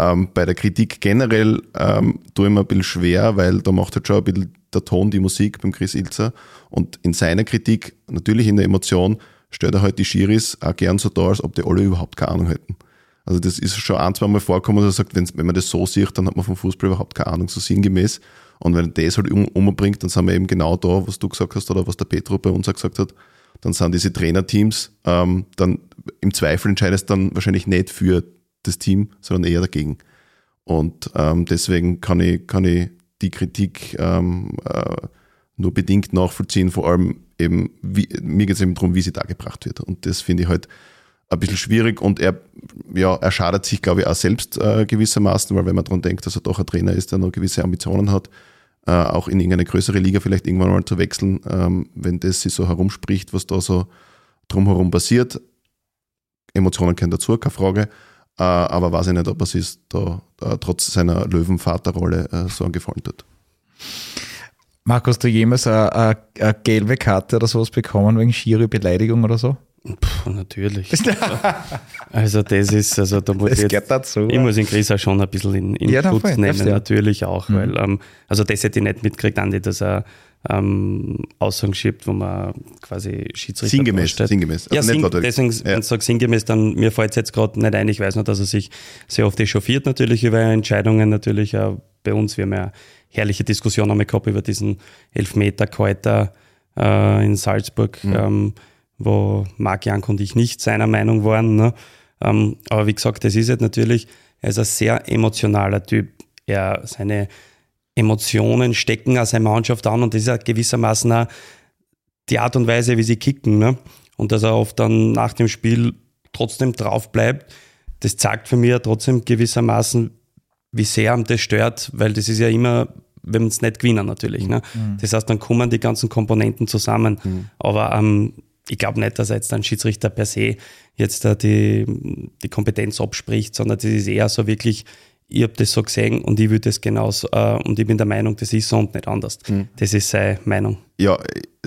S4: Ähm, bei der Kritik generell ähm, tue ich mir ein bisschen schwer, weil da macht halt schon ein bisschen der Ton die Musik beim Chris Ilzer. Und in seiner Kritik, natürlich in der Emotion, stellt er halt die Schiris auch gern so dar, als ob die alle überhaupt keine Ahnung hätten. Also das ist schon ein, zwei Mal vorgekommen, dass er sagt, wenn man das so sieht, dann hat man vom Fußball überhaupt keine Ahnung, so sinngemäß. Und wenn er das halt um, umbringt, dann sind wir eben genau da, was du gesagt hast oder was der Petro bei uns auch gesagt hat. Dann sind diese Trainerteams, ähm, dann im Zweifel entscheidest dann wahrscheinlich nicht für das Team, sondern eher dagegen. Und ähm, deswegen kann ich, kann ich die Kritik ähm, äh, nur bedingt nachvollziehen, vor allem eben, wie, mir geht es eben darum, wie sie dargebracht wird. Und das finde ich halt ein bisschen schwierig und er, ja, er schadet sich, glaube ich, auch selbst äh, gewissermaßen, weil wenn man daran denkt, dass er doch ein Trainer ist, der noch gewisse Ambitionen hat, äh, auch in irgendeine größere Liga vielleicht irgendwann mal zu wechseln, ähm, wenn das sich so herumspricht, was da so drumherum passiert. Emotionen kennen dazu, keine Frage. Äh, aber weiß ich nicht, ob er sich da, da trotz seiner Löwenvaterrolle äh, so einen Gefallen tut.
S2: Markus, hast du jemals eine, eine, eine gelbe Karte oder sowas bekommen wegen schiere Beleidigung oder so?
S5: Puh, natürlich. *laughs* also das ist, also da muss
S2: Das
S5: ich jetzt,
S2: dazu.
S5: ich muss den Chris auch schon ein bisschen in, in
S2: Ja,
S5: Schutz nehmen, natürlich auch,
S2: Mhm.
S5: weil, ähm, also das hätte ich nicht mitgekriegt, Andi, dass er ähm, Aussagen schiebt, wo man quasi Schiedsrichter
S4: Sinngemäß,
S5: vorstellt.
S4: sinngemäß.
S5: Ja,
S4: Also
S5: sing, deswegen,
S4: Ja.
S5: wenn ich sage sinngemäß, dann mir fällt es jetzt gerade nicht ein. Ich weiß nur, dass er sich sehr oft echauffiert natürlich über Entscheidungen, natürlich auch bei uns. Wir haben ja herrliche Diskussionen einmal gehabt über diesen Elfmeter Keuter äh, in Salzburg, ähm, wo Marc Jank und ich nicht seiner Meinung waren. Ne? Ähm, aber wie gesagt, das ist jetzt natürlich, er ist ein sehr emotionaler Typ. Er, seine Emotionen stecken auch seine Mannschaft an und das ist ja gewissermaßen auch die Art und Weise, wie sie kicken. Ne? Und dass er oft dann nach dem Spiel trotzdem drauf bleibt, das zeigt für mich ja trotzdem gewissermaßen, wie sehr ihm das stört, weil das ist ja immer, wenn es nicht gewinnen natürlich. Ne? Das heißt, dann kommen die ganzen Komponenten zusammen. Aber ähm, ich glaube nicht, dass er jetzt ein Schiedsrichter per se jetzt da die, die Kompetenz abspricht, sondern das ist eher so wirklich, ich habe das so gesehen und ich würde das genauso, äh, und ich bin der Meinung, das ist so und nicht anders. Das ist seine Meinung.
S4: Ja,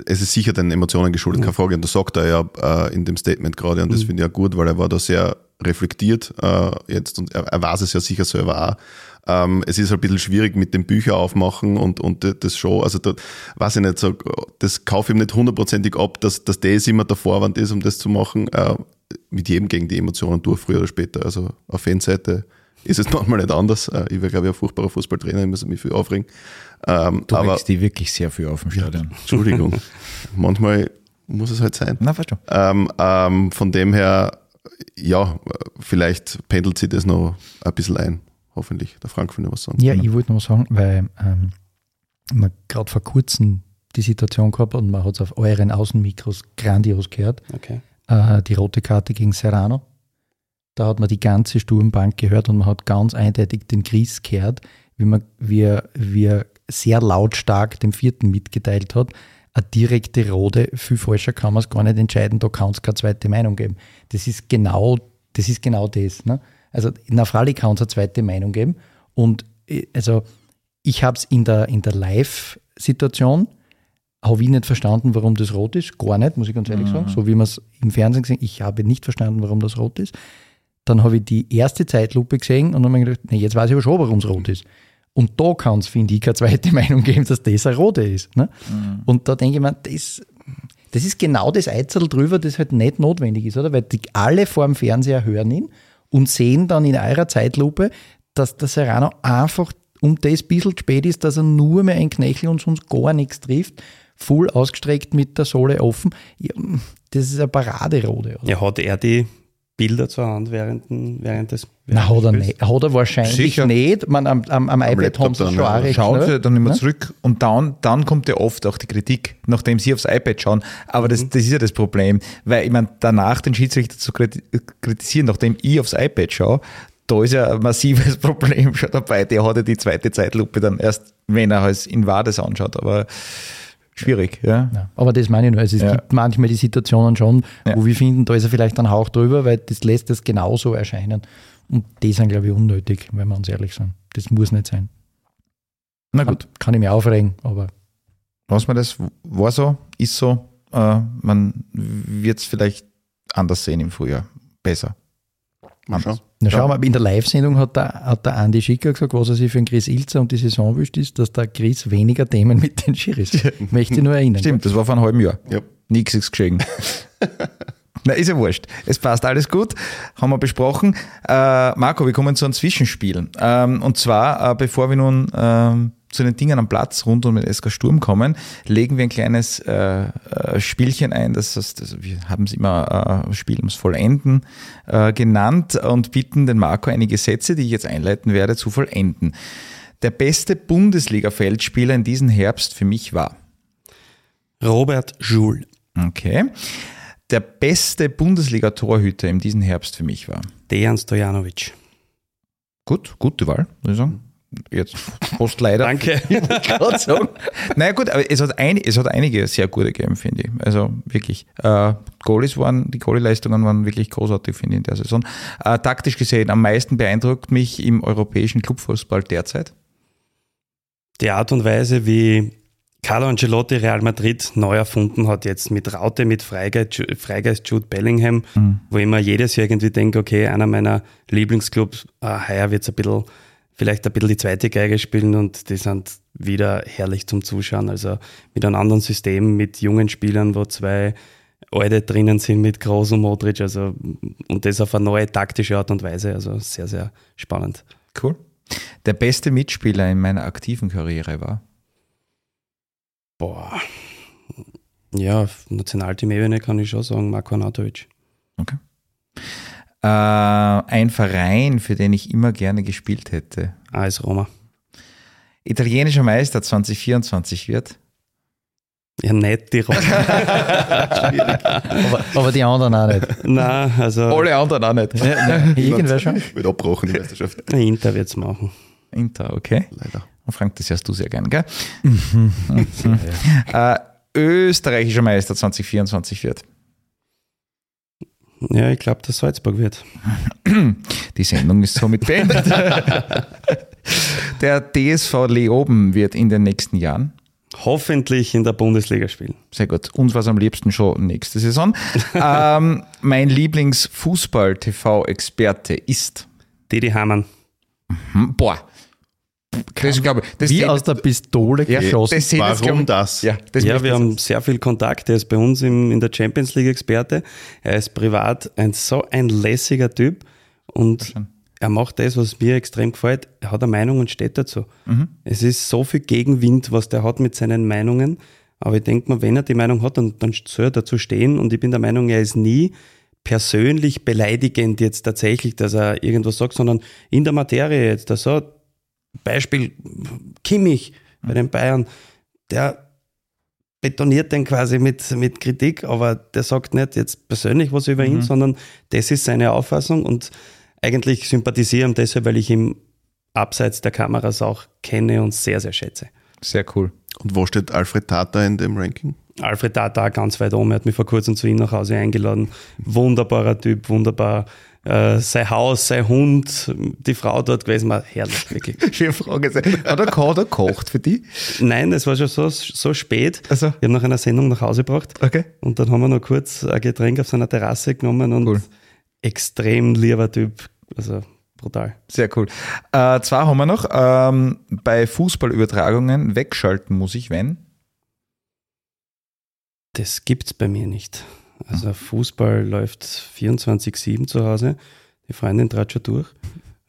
S4: es ist sicher den Emotionen geschuldet, keine Frage. Und das sagt er ja äh, in dem Statement gerade. Und das finde ich auch gut, weil er war da sehr reflektiert äh, jetzt und er, er weiß es ja sicher selber auch. Ähm, es ist halt ein bisschen schwierig mit dem Bücher aufmachen und, und das schon, also da weiß ich nicht, so, das kaufe ich ihm nicht hundertprozentig ab, dass, dass das immer der Vorwand ist, um das zu machen. Äh, mit jedem gegen die Emotionen durch, früher oder später. Also auf Fanseite ist es *laughs* manchmal nicht anders. Äh, ich wäre, glaube ich, ein furchtbarer Fußballtrainer, ich muss mich viel aufregen. Ähm,
S2: Du
S4: aber
S2: regst die wirklich sehr viel auf im Stadion. *laughs*
S4: Entschuldigung. Manchmal muss es halt sein.
S2: Na, verstehe.
S4: Ähm, ähm, von dem her, ja, vielleicht pendelt sich das noch ein bisschen ein. Hoffentlich. Der Frank will noch was sagen.
S3: Ja, ich wollte noch was sagen, weil ähm, man gerade vor kurzem die Situation gehabt und man hat es auf euren Außenmikros grandios gehört.
S5: Okay.
S3: Äh, die rote Karte gegen Serrano. Da hat man die ganze Sturmbank gehört und man hat ganz eindeutig den Chris gehört, wie man wie, er- wie er sehr lautstark dem vierten mitgeteilt hat. Eine direkte rote, viel falscher kann man es gar nicht entscheiden, da kann es keine zweite Meinung geben. Das ist genau das. Ist genau das ne? Also in der Frage kann es eine zweite Meinung geben. Und äh, also ich habe es in der, in der Live-Situation, habe ich nicht verstanden, warum das rot ist. Gar nicht, muss ich ganz ehrlich sagen. So wie man es im Fernsehen gesehen ich habe nicht verstanden, warum das rot ist. Dann habe ich die erste Zeitlupe gesehen und dann habe ich gedacht, nee, jetzt weiß ich aber schon, warum es rot ist. Und da kann es, finde ich, keine zweite *laughs* Meinung geben, dass das eine rote ist. Ne? Und da denke ich mir, das, das ist genau das Eizel drüber, das halt nicht notwendig ist, oder? Weil die alle vor dem Fernseher hören ihn und sehen dann in eurer Zeitlupe, dass der Serrano einfach um das bisschen spät ist, dass er nur mehr ein Knöchel und sonst gar nichts trifft. full ausgestreckt mit der Sohle offen. Ja, das ist eine Paraderode. Oder?
S5: Ja, hat er die Bilder zur Hand während, während des
S3: Na, hat er, nicht, hat er wahrscheinlich
S2: Sicher.
S3: nicht. Man, am, am, am iPad
S4: Laptop
S3: haben sie
S4: dann,
S3: schon
S4: ja.
S2: Schauen sie dann immer
S3: Ne?
S2: zurück und dann, dann kommt ja oft auch die Kritik, nachdem sie aufs iPad schauen. Aber
S3: Mhm.
S2: das, das ist ja das Problem, weil ich meine, danach den Schiedsrichter zu kriti- kritisieren, nachdem ich aufs iPad schaue, da ist ja ein massives *laughs* Problem schon dabei. Der hat ja die zweite Zeitlupe dann erst, wenn er es in Wades anschaut. Aber schwierig, ja.
S3: Ja, aber das meine ich nur. Also es
S2: Ja.
S3: gibt manchmal die Situationen schon,
S2: Ja.
S3: wo wir finden, da ist er vielleicht ein Hauch drüber, weil das lässt es genauso erscheinen. Und die sind, glaube ich, unnötig, wenn wir uns ehrlich sind. Das muss nicht sein.
S2: Na
S3: Kann,
S2: gut,
S3: kann ich mir aufregen, aber
S2: lassen wir das. War so, ist so. Äh, man wird es vielleicht anders sehen im Frühjahr. Besser.
S4: Mal schauen.
S3: na,
S2: Ja.
S3: schau mal, in der Live-Sendung hat der, hat der Andi Schicker gesagt, was er sich für den Chris Ilzer und die Saison wünscht, ist, dass der Chris weniger Themen mit den Schiris. Möchte ich nur erinnern.
S2: Stimmt, das war vor einem halben Jahr.
S4: Ja.
S2: Nichts ist geschehen. *laughs* Na, ist ja wurscht. Es passt alles gut. Haben wir besprochen. Äh, Marco, wir kommen zu einem Zwischenspiel. Ähm, und zwar, äh, bevor wir nun ähm, zu den Dingen am Platz rund um den SK Sturm kommen, legen wir ein kleines äh, äh, Spielchen ein. Das heißt, also wir haben es immer äh, Spiel ums Vollenden äh, genannt und bitten den Marco einige Sätze, die ich jetzt einleiten werde, zu vollenden. Der beste Bundesliga-Feldspieler in diesem Herbst für mich war.
S5: Robert Joule,
S2: Okay. Der beste Bundesliga-Torhüter in diesem Herbst für mich war.
S5: Dejan Stojanovic.
S2: Gut, gute Wahl, muss ich sagen. Jetzt hast leider.
S5: Danke. *laughs*
S2: Sagen. Naja gut, aber es hat, ein, es hat einige sehr gute gegeben, finde ich. Also wirklich. Äh, Goalies waren, die Goalie-Leistungen waren wirklich großartig, finde ich, in der Saison. Äh, taktisch gesehen, am meisten beeindruckt mich im europäischen Clubfußball derzeit.
S5: Die Art und Weise, wie Carlo Ancelotti Real Madrid neu erfunden hat, jetzt mit Raute, mit Freigeist, Freigeist Jude Bellingham, wo ich mir jedes Jahr irgendwie denke, okay, einer meiner Lieblingsclubs, äh, heuer wird es ein bisschen, vielleicht ein bisschen die zweite Geige spielen und die sind wieder herrlich zum Zuschauen. Also mit einem anderen System, mit jungen Spielern, wo zwei Alte drinnen sind mit Groß und Modric, also und das auf eine neue taktische Art und Weise, also sehr, sehr spannend.
S2: Cool. Der beste Mitspieler in meiner aktiven Karriere war.
S5: Boah. Ja, auf Nationalteam-Ebene kann ich schon sagen, Marko Anatovic.
S2: Äh, ein Verein, für den ich immer gerne gespielt hätte.
S5: AS Roma.
S2: Italienischer Meister 2024 wird.
S5: Ja, nicht die Roma. *laughs*
S3: Aber, aber die anderen auch nicht.
S5: Nein, also
S2: anderen auch nicht.
S3: Ja, nein, *laughs* irgendwer schon.
S4: Wird abgebrochen, die Meisterschaft.
S5: Inter wird es machen.
S2: Inter, okay.
S4: Leider.
S2: Frank, das hörst du sehr gern, gell? *laughs* äh, österreichischer Meister 2024 wird.
S5: Ja, ich glaube, dass Salzburg wird. *clears throat*
S2: Die Sendung ist somit beendet. *laughs* Der DSV Leoben wird in den nächsten Jahren.
S5: Hoffentlich in der Bundesliga spielen.
S2: Sehr gut. Uns war es am liebsten schon nächste Saison. *laughs* ähm, mein Lieblings-Fußball-TV-Experte ist.
S5: Didi Hamann.
S2: Hm, boah. Das, glaube ich, das
S3: Wie aus der Pistole
S2: ja,
S3: geschossen.
S2: das sehen jetzt,
S4: Warum
S2: ich-
S4: das?
S2: Ja, das
S5: ja, wir haben sehr viel Kontakt. Er ist bei uns im, in der Champions League Experte. Er ist privat ein so ein lässiger Typ und er macht das, was mir extrem gefällt. Er hat eine Meinung und steht dazu.
S2: Mhm.
S5: Es ist so viel Gegenwind, was der hat mit seinen Meinungen. Aber ich denke mal, wenn er die Meinung hat, dann, dann soll er dazu stehen. Und ich bin der Meinung, er ist nie persönlich beleidigend jetzt tatsächlich, dass er irgendwas sagt, sondern in der Materie jetzt. Also Beispiel Kimmich bei den Bayern, der betoniert den quasi mit, mit Kritik, aber der sagt nicht jetzt persönlich was über ihn, sondern das ist seine Auffassung und eigentlich sympathisiere ihm deshalb, weil ich ihn abseits der Kameras auch kenne und sehr, sehr schätze.
S2: Sehr cool.
S4: Und wo steht Alfred Tata in dem Ranking?
S5: Alfred Tata ganz weit oben, er hat mich vor kurzem zu ihm nach Hause eingeladen. Wunderbarer Typ, wunderbar. Äh, sein Haus, sein Hund, die Frau dort gewesen, war herrlich, wirklich. *laughs*
S2: Schöne Frage. Hat er, hat er gekocht für die?
S5: Nein, es war schon so, so spät.
S2: Also.
S5: Ich habe nach einer Sendung nach Hause gebracht.
S2: Okay.
S5: Und dann haben wir noch kurz ein Getränk auf seiner Terrasse genommen und
S2: Cool.
S5: extrem lieber Typ. Also brutal.
S2: Sehr cool. Äh, zwei haben wir noch. Ähm, bei Fußballübertragungen wegschalten muss ich, wenn?
S5: Das gibt's bei mir nicht. Also Fußball läuft 24-7 zu Hause. Die Freundin trat schon durch.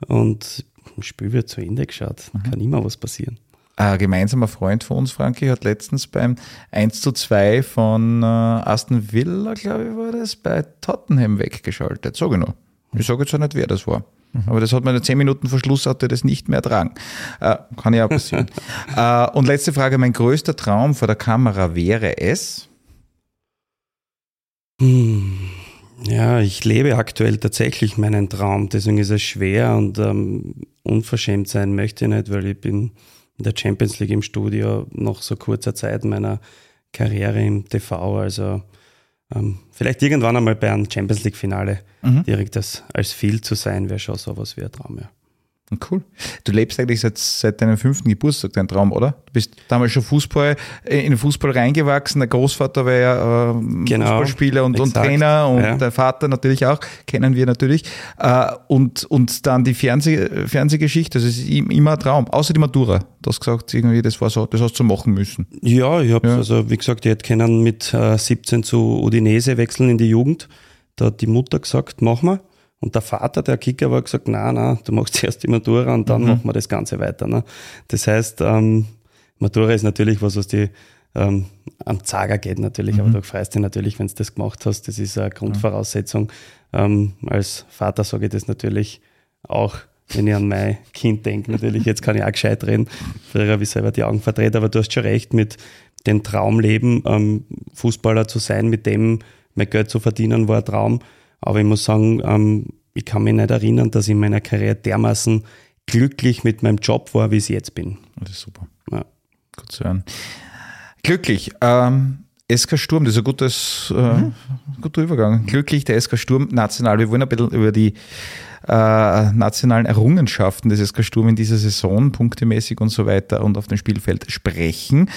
S5: Und im Spiel wird zu Ende geschaut. Kann immer was passieren.
S2: Ein gemeinsamer Freund von uns, Frankie, hat letztens beim 1 zu 2 von äh, Aston Villa, glaube ich, war das, bei Tottenham weggeschaltet. Ich noch. Ich sage jetzt auch nicht, wer das war. Aber das hat man in 10 Minuten Verschluss hatte das nicht mehr ertragen. Äh, kann ja auch passieren. *laughs* äh, und letzte Frage, mein größter Traum vor der Kamera wäre es?
S5: Hm. Ja, ich lebe aktuell tatsächlich meinen Traum, deswegen ist es schwer und ähm, unverschämt sein möchte ich nicht, weil ich bin in der Champions League im Studio noch so kurzer Zeit meiner Karriere im TV, also ähm, vielleicht irgendwann einmal bei einem Champions League Finale
S2: Mhm.
S5: direkt als, als Field zu sein, wäre schon sowas wie ein Traum, ja.
S2: Cool. Du lebst eigentlich seit, seit deinem fünften Geburtstag dein Traum, oder? Du bist damals schon Fußball, äh, in den Fußball reingewachsen. Der Großvater war ja äh,
S5: Genau,
S2: Fußballspieler und, und. Trainer und
S5: Ja.
S2: der Vater natürlich auch, kennen wir natürlich. Äh, und, und dann die Fernseh, Fernsehgeschichte, das ist im- immer ein Traum. Außer die Matura. Du hast gesagt, irgendwie, das war so, das hast du machen müssen.
S5: Ja, ich habe
S2: Ja.
S5: also wie gesagt, ich hätte können mit äh, 17 zu Udinese wechseln in die Jugend. Da hat die Mutter gesagt, mach mal. Und der Vater, der Kicker, war gesagt, nein, nein, du machst *laughs* zuerst die Matura und dann machen wir das Ganze weiter. Ne? Das heißt, ähm, Matura ist natürlich was, was die ähm, am Zager geht natürlich, aber du freust dich natürlich, wenn du das gemacht hast. Das ist eine Grundvoraussetzung. Ähm, als Vater sage ich das natürlich auch, wenn ich an mein Kind denke. Natürlich, jetzt kann ich auch gescheit reden. Früher habe ich selber die Augen verdreht, aber du hast schon recht mit dem Traumleben, ähm, Fußballer zu sein, mit dem mein Geld zu verdienen, war ein Traum. Aber ich muss sagen, ähm, ich kann mich nicht erinnern, dass ich in meiner Karriere dermaßen glücklich mit meinem Job war, wie ich jetzt bin.
S2: Das ist super.
S5: Ja.
S2: Gut zu hören. Glücklich. Ähm, SK Sturm, das ist ein gutes, äh, guter Übergang. Glücklich, der SK Sturm national. Wir wollen ein bisschen über die äh, nationalen Errungenschaften des SK Sturm in dieser Saison, punktemäßig und so weiter und auf dem Spielfeld sprechen.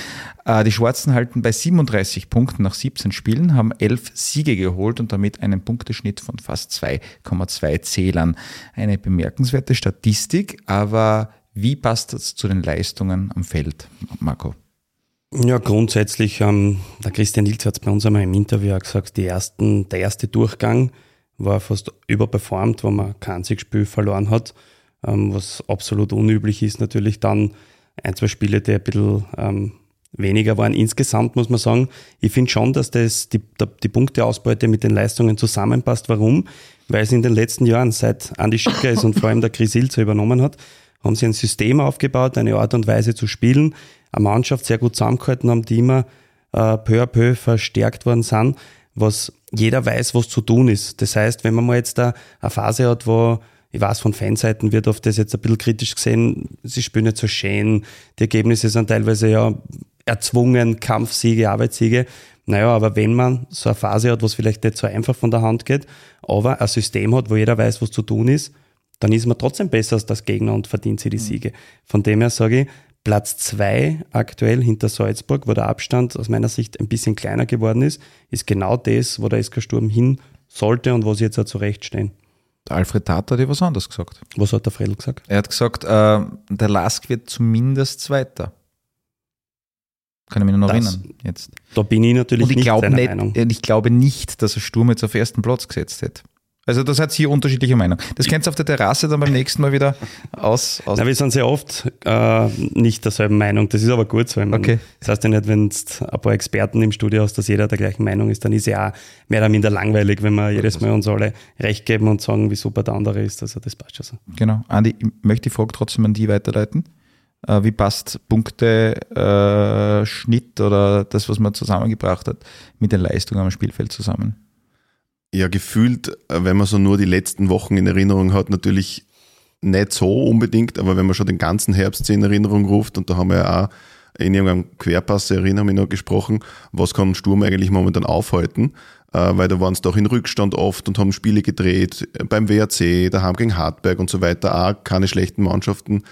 S2: Äh, die Schwarzen halten bei 37 Punkten nach 17 Spielen, haben 11 Siege geholt und damit einen Punkteschnitt von fast 2,2 Zählern. Eine bemerkenswerte Statistik, aber wie passt das zu den Leistungen am Feld, Marco?
S5: Ja, grundsätzlich, ähm, der Christian Nils hat es bei uns einmal im Interview auch gesagt, die ersten, der erste Durchgang war fast überperformt, wo man kein Spiel verloren hat, ähm, was absolut unüblich ist. Natürlich dann ein, zwei Spiele, die ein bisschen ähm, weniger waren. Insgesamt muss man sagen, ich finde schon, dass das die, die Punkteausbeute mit den Leistungen zusammenpasst. Warum? Weil es in den letzten Jahren, seit Andi Schicker ist und vor allem der Chris Ilzer übernommen hat, haben sie ein System aufgebaut, eine Art und Weise zu spielen, eine Mannschaft sehr gut zusammengehalten haben, die immer äh, peu à peu verstärkt worden sind, was jeder weiß, was zu tun ist. Das heißt, wenn man mal jetzt da eine Phase hat, wo ich weiß, von Fanseiten wird oft das jetzt ein bisschen kritisch gesehen, sie spielen nicht so schön, die Ergebnisse sind teilweise ja erzwungen, Kampfsiege, Arbeitssiege. Naja, aber wenn man so eine Phase hat, was vielleicht nicht so einfach von der Hand geht, aber ein System hat, wo jeder weiß, was zu tun ist, dann ist man trotzdem besser als das Gegner und verdient sie die Siege. Von dem her sage ich, Platz zwei aktuell hinter Salzburg, wo der Abstand aus meiner Sicht ein bisschen kleiner geworden ist, ist genau das, wo der SK Sturm hin sollte und wo sie jetzt auch zurechtstehen.
S2: Der Alfred Tat hat ja was anderes gesagt.
S5: Was hat der Fredl gesagt?
S2: Er hat gesagt, äh, der Lask wird zumindest Zweiter. Kann ich mich noch
S5: Das-
S2: erinnern jetzt.
S5: Da bin ich natürlich
S2: Und ich
S5: nicht
S2: glaube
S5: seiner
S2: nicht,
S5: Meinung.
S2: ich glaube nicht, dass er Sturm jetzt auf ersten Platz gesetzt hätte. Also das hat hier unterschiedliche Meinung. Das könnt ihr auf der Terrasse dann beim nächsten Mal wieder aus. aus
S5: Na, wir sind sehr oft äh, nicht derselben Meinung. Das ist aber gut so. Meine,
S2: Okay.
S5: Das heißt ja nicht, wenn du ein paar Experten im Studio hast, dass jeder der gleichen Meinung ist, dann ist ja auch mehr oder minder langweilig, wenn wir jedes Mal uns alle recht geben und sagen, wie super der andere ist. Also das passt schon so.
S2: Genau. Andi, ich möchte die Frage trotzdem an die weiterleiten. Äh, wie passt Punkte, äh, Schnitt oder das, was man zusammengebracht hat, mit den Leistungen am Spielfeld zusammen?
S4: Ja, gefühlt, äh, wenn man so nur die letzten Wochen in Erinnerung hat, natürlich nicht so unbedingt, aber wenn man schon den ganzen Herbst in Erinnerung ruft, und da haben wir ja auch in irgendeinem Querpass, erinnere mich noch, gesprochen, was kann Sturm eigentlich momentan aufhalten, äh, weil da waren es doch in Rückstand oft und haben Spiele gedreht, äh, beim WRC, daheim gegen Hartberg und so weiter, auch keine schlechten Mannschaften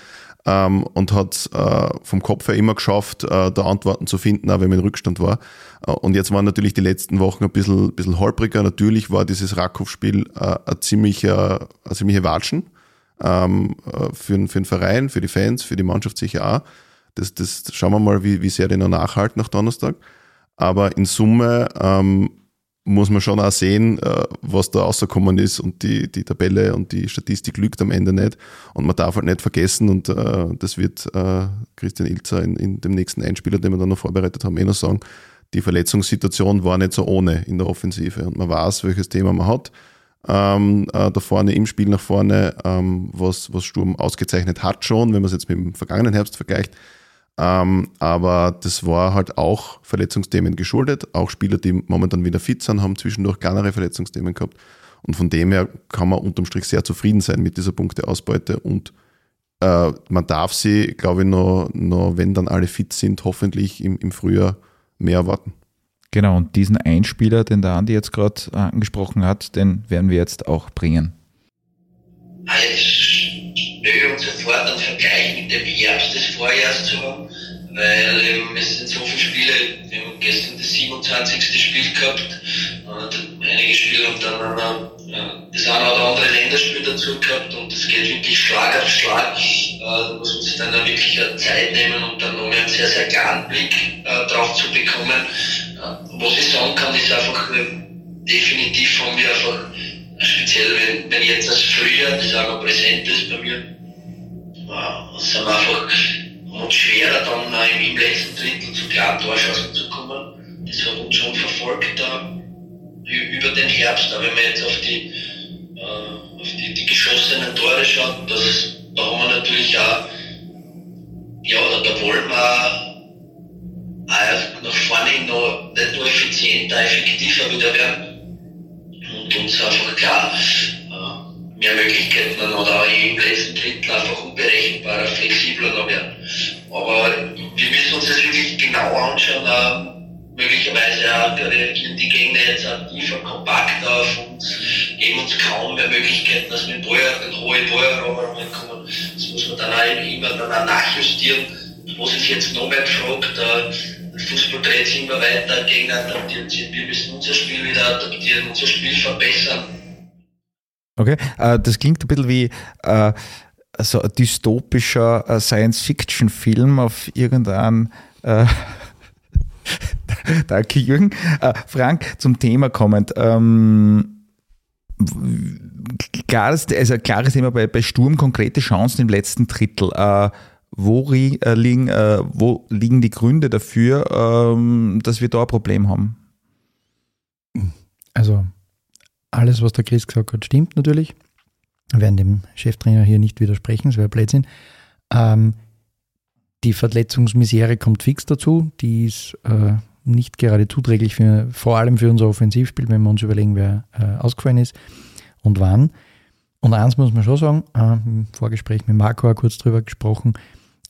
S4: ähm, und hat äh, vom Kopf her immer geschafft, äh, da Antworten zu finden, auch wenn man in Rückstand war. Äh, und jetzt waren natürlich die letzten Wochen ein bisschen, bisschen holpriger. Natürlich war dieses Rakow-Spiel äh, ein ziemlicher, eine ziemliche Watschen ähm, äh, für, den- für den Verein, für die Fans, für die Mannschaft sicher auch. Das, das schauen wir mal, wie, wie sehr die noch nachhalten nach Donnerstag. Aber in Summe ähm, muss man schon auch sehen, äh, was da rausgekommen ist und die, die Tabelle und die Statistik lügt am Ende nicht. Und man darf halt nicht vergessen, und äh, das wird äh, Christian Ilzer in, in dem nächsten Einspieler, den wir dann noch vorbereitet haben, eh noch sagen, die Verletzungssituation war nicht so ohne in der Offensive. Und man weiß, welches Thema man hat. Ähm, äh, da vorne im Spiel nach vorne, ähm, was, was Sturm ausgezeichnet hat schon, wenn man es jetzt mit dem vergangenen Herbst vergleicht. Ähm, aber das war halt auch Verletzungsthemen geschuldet. Auch Spieler, die momentan wieder fit sind, haben zwischendurch kleinere Verletzungsthemen gehabt. Und von dem her kann man unterm Strich sehr zufrieden sein mit dieser Punkteausbeute. Und äh, man darf sie, glaube ich, noch, noch, wenn dann alle fit sind, hoffentlich im, im Frühjahr mehr erwarten.
S2: Genau, und diesen Einspieler, den der Andi jetzt gerade angesprochen hat, den werden wir jetzt auch bringen.
S6: Jetzt stelle uns sofort einen Vergleich mit dem Herbst des Vorjahres zu haben, weil ähm, es sind so viele Spiele, wir haben gestern das 27. Spiel gehabt, und einige Spiele haben dann äh, das eine oder andere Länderspiel dazu gehabt und es geht wirklich Schlag auf Schlag. Äh, da muss man sich dann auch wirklich Zeit nehmen und dann noch einen sehr, sehr klaren Blick äh, drauf zu bekommen. Äh, was ich sagen kann, ist einfach, äh, definitiv haben wir einfach speziell wenn, wenn jetzt das Frühjahr, das auch noch präsent ist bei mir, es sind einfach und schwerer dann im, im letzten Drittel zu klaren Torschancen zu kommen. Das hat uns schon verfolgt da über den Herbst, aber wenn man jetzt auf die, äh, auf die, die geschossenen Tore schaut, das, da haben wir natürlich auch, ja, da, da wollen wir auch nach vorne noch nicht nur effizienter, effektiver wieder werden und uns einfach klar äh, mehr Möglichkeiten oder auch im letzten Drittel einfach unberechenbarer, flexibler noch werden. Aber wir müssen uns das wirklich genau anschauen, äh, möglicherweise auch reagieren die Gegner jetzt auch tiefer, kompakter auf uns, geben uns kaum mehr Möglichkeiten, dass wir in Ball, in hohe Balleroberungen kommen. Das muss man dann auch immer dann auch nachjustieren. Was ist jetzt noch mehr gefragt? Fußball dreht sich immer weiter, Gegner adaptieren sich. Wir müssen unser Spiel wieder adaptieren, unser Spiel verbessern.
S2: Okay, äh, das klingt ein bisschen wie äh, so ein dystopischer äh, Science-Fiction-Film auf irgendeinem äh, *laughs* Danke, Jürgen. Frank, zum Thema kommend. Ähm, klares, also klares Thema bei, bei Sturm, konkrete Chancen im letzten Drittel. Äh, wo, äh, liegen, äh, wo liegen die Gründe dafür, ähm, dass wir da ein Problem haben?
S3: Also, alles, was der Chris gesagt hat, stimmt natürlich. Wir werden dem Cheftrainer hier nicht widersprechen, das wäre Blödsinn. Ähm, die Verletzungsmisere kommt fix dazu. Die ist äh, nicht gerade zuträglich, für, vor allem für unser Offensivspiel, wenn wir uns überlegen, wer äh, ausgefallen ist und wann. Und eins muss man schon sagen, äh, im Vorgespräch mit Marco auch kurz drüber gesprochen,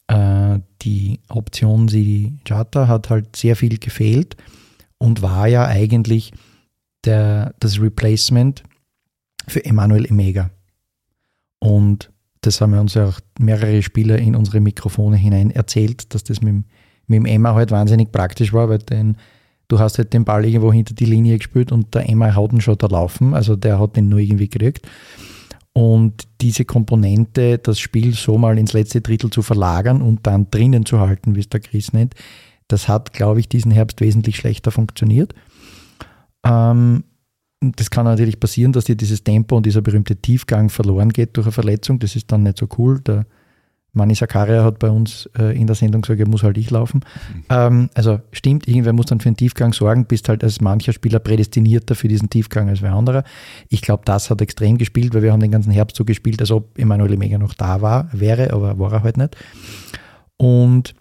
S3: äh, die Option Sidi Chata hat halt sehr viel gefehlt und war ja eigentlich der, das Replacement für Emanuel Emega. Und das haben wir uns ja auch mehrere Spieler in unsere Mikrofone hinein erzählt, dass das mit dem mit dem Emma halt wahnsinnig praktisch war, weil den, du hast halt den Ball irgendwo hinter die Linie gespielt und der Emma hat ihn schon da laufen, also der hat den nur irgendwie gekriegt. Und diese Komponente, das Spiel so mal ins letzte Drittel zu verlagern und dann drinnen zu halten, wie es der Chris nennt, das hat, glaube ich, diesen Herbst wesentlich schlechter funktioniert. Ähm, das kann natürlich passieren, dass dir dieses Tempo und dieser berühmte Tiefgang verloren geht durch eine Verletzung. Das ist dann nicht so cool. Der Mani Sakaria hat bei uns äh, in der Sendung gesagt, er muss halt ich laufen. Mhm. Ähm, also stimmt, irgendwer muss dann für einen Tiefgang sorgen, bist halt als mancher Spieler prädestinierter für diesen Tiefgang als wer anderer. Ich glaube, das hat extrem gespielt, weil wir haben den ganzen Herbst so gespielt, als ob Emanuele Mega noch da war, wäre, aber war er halt nicht. Und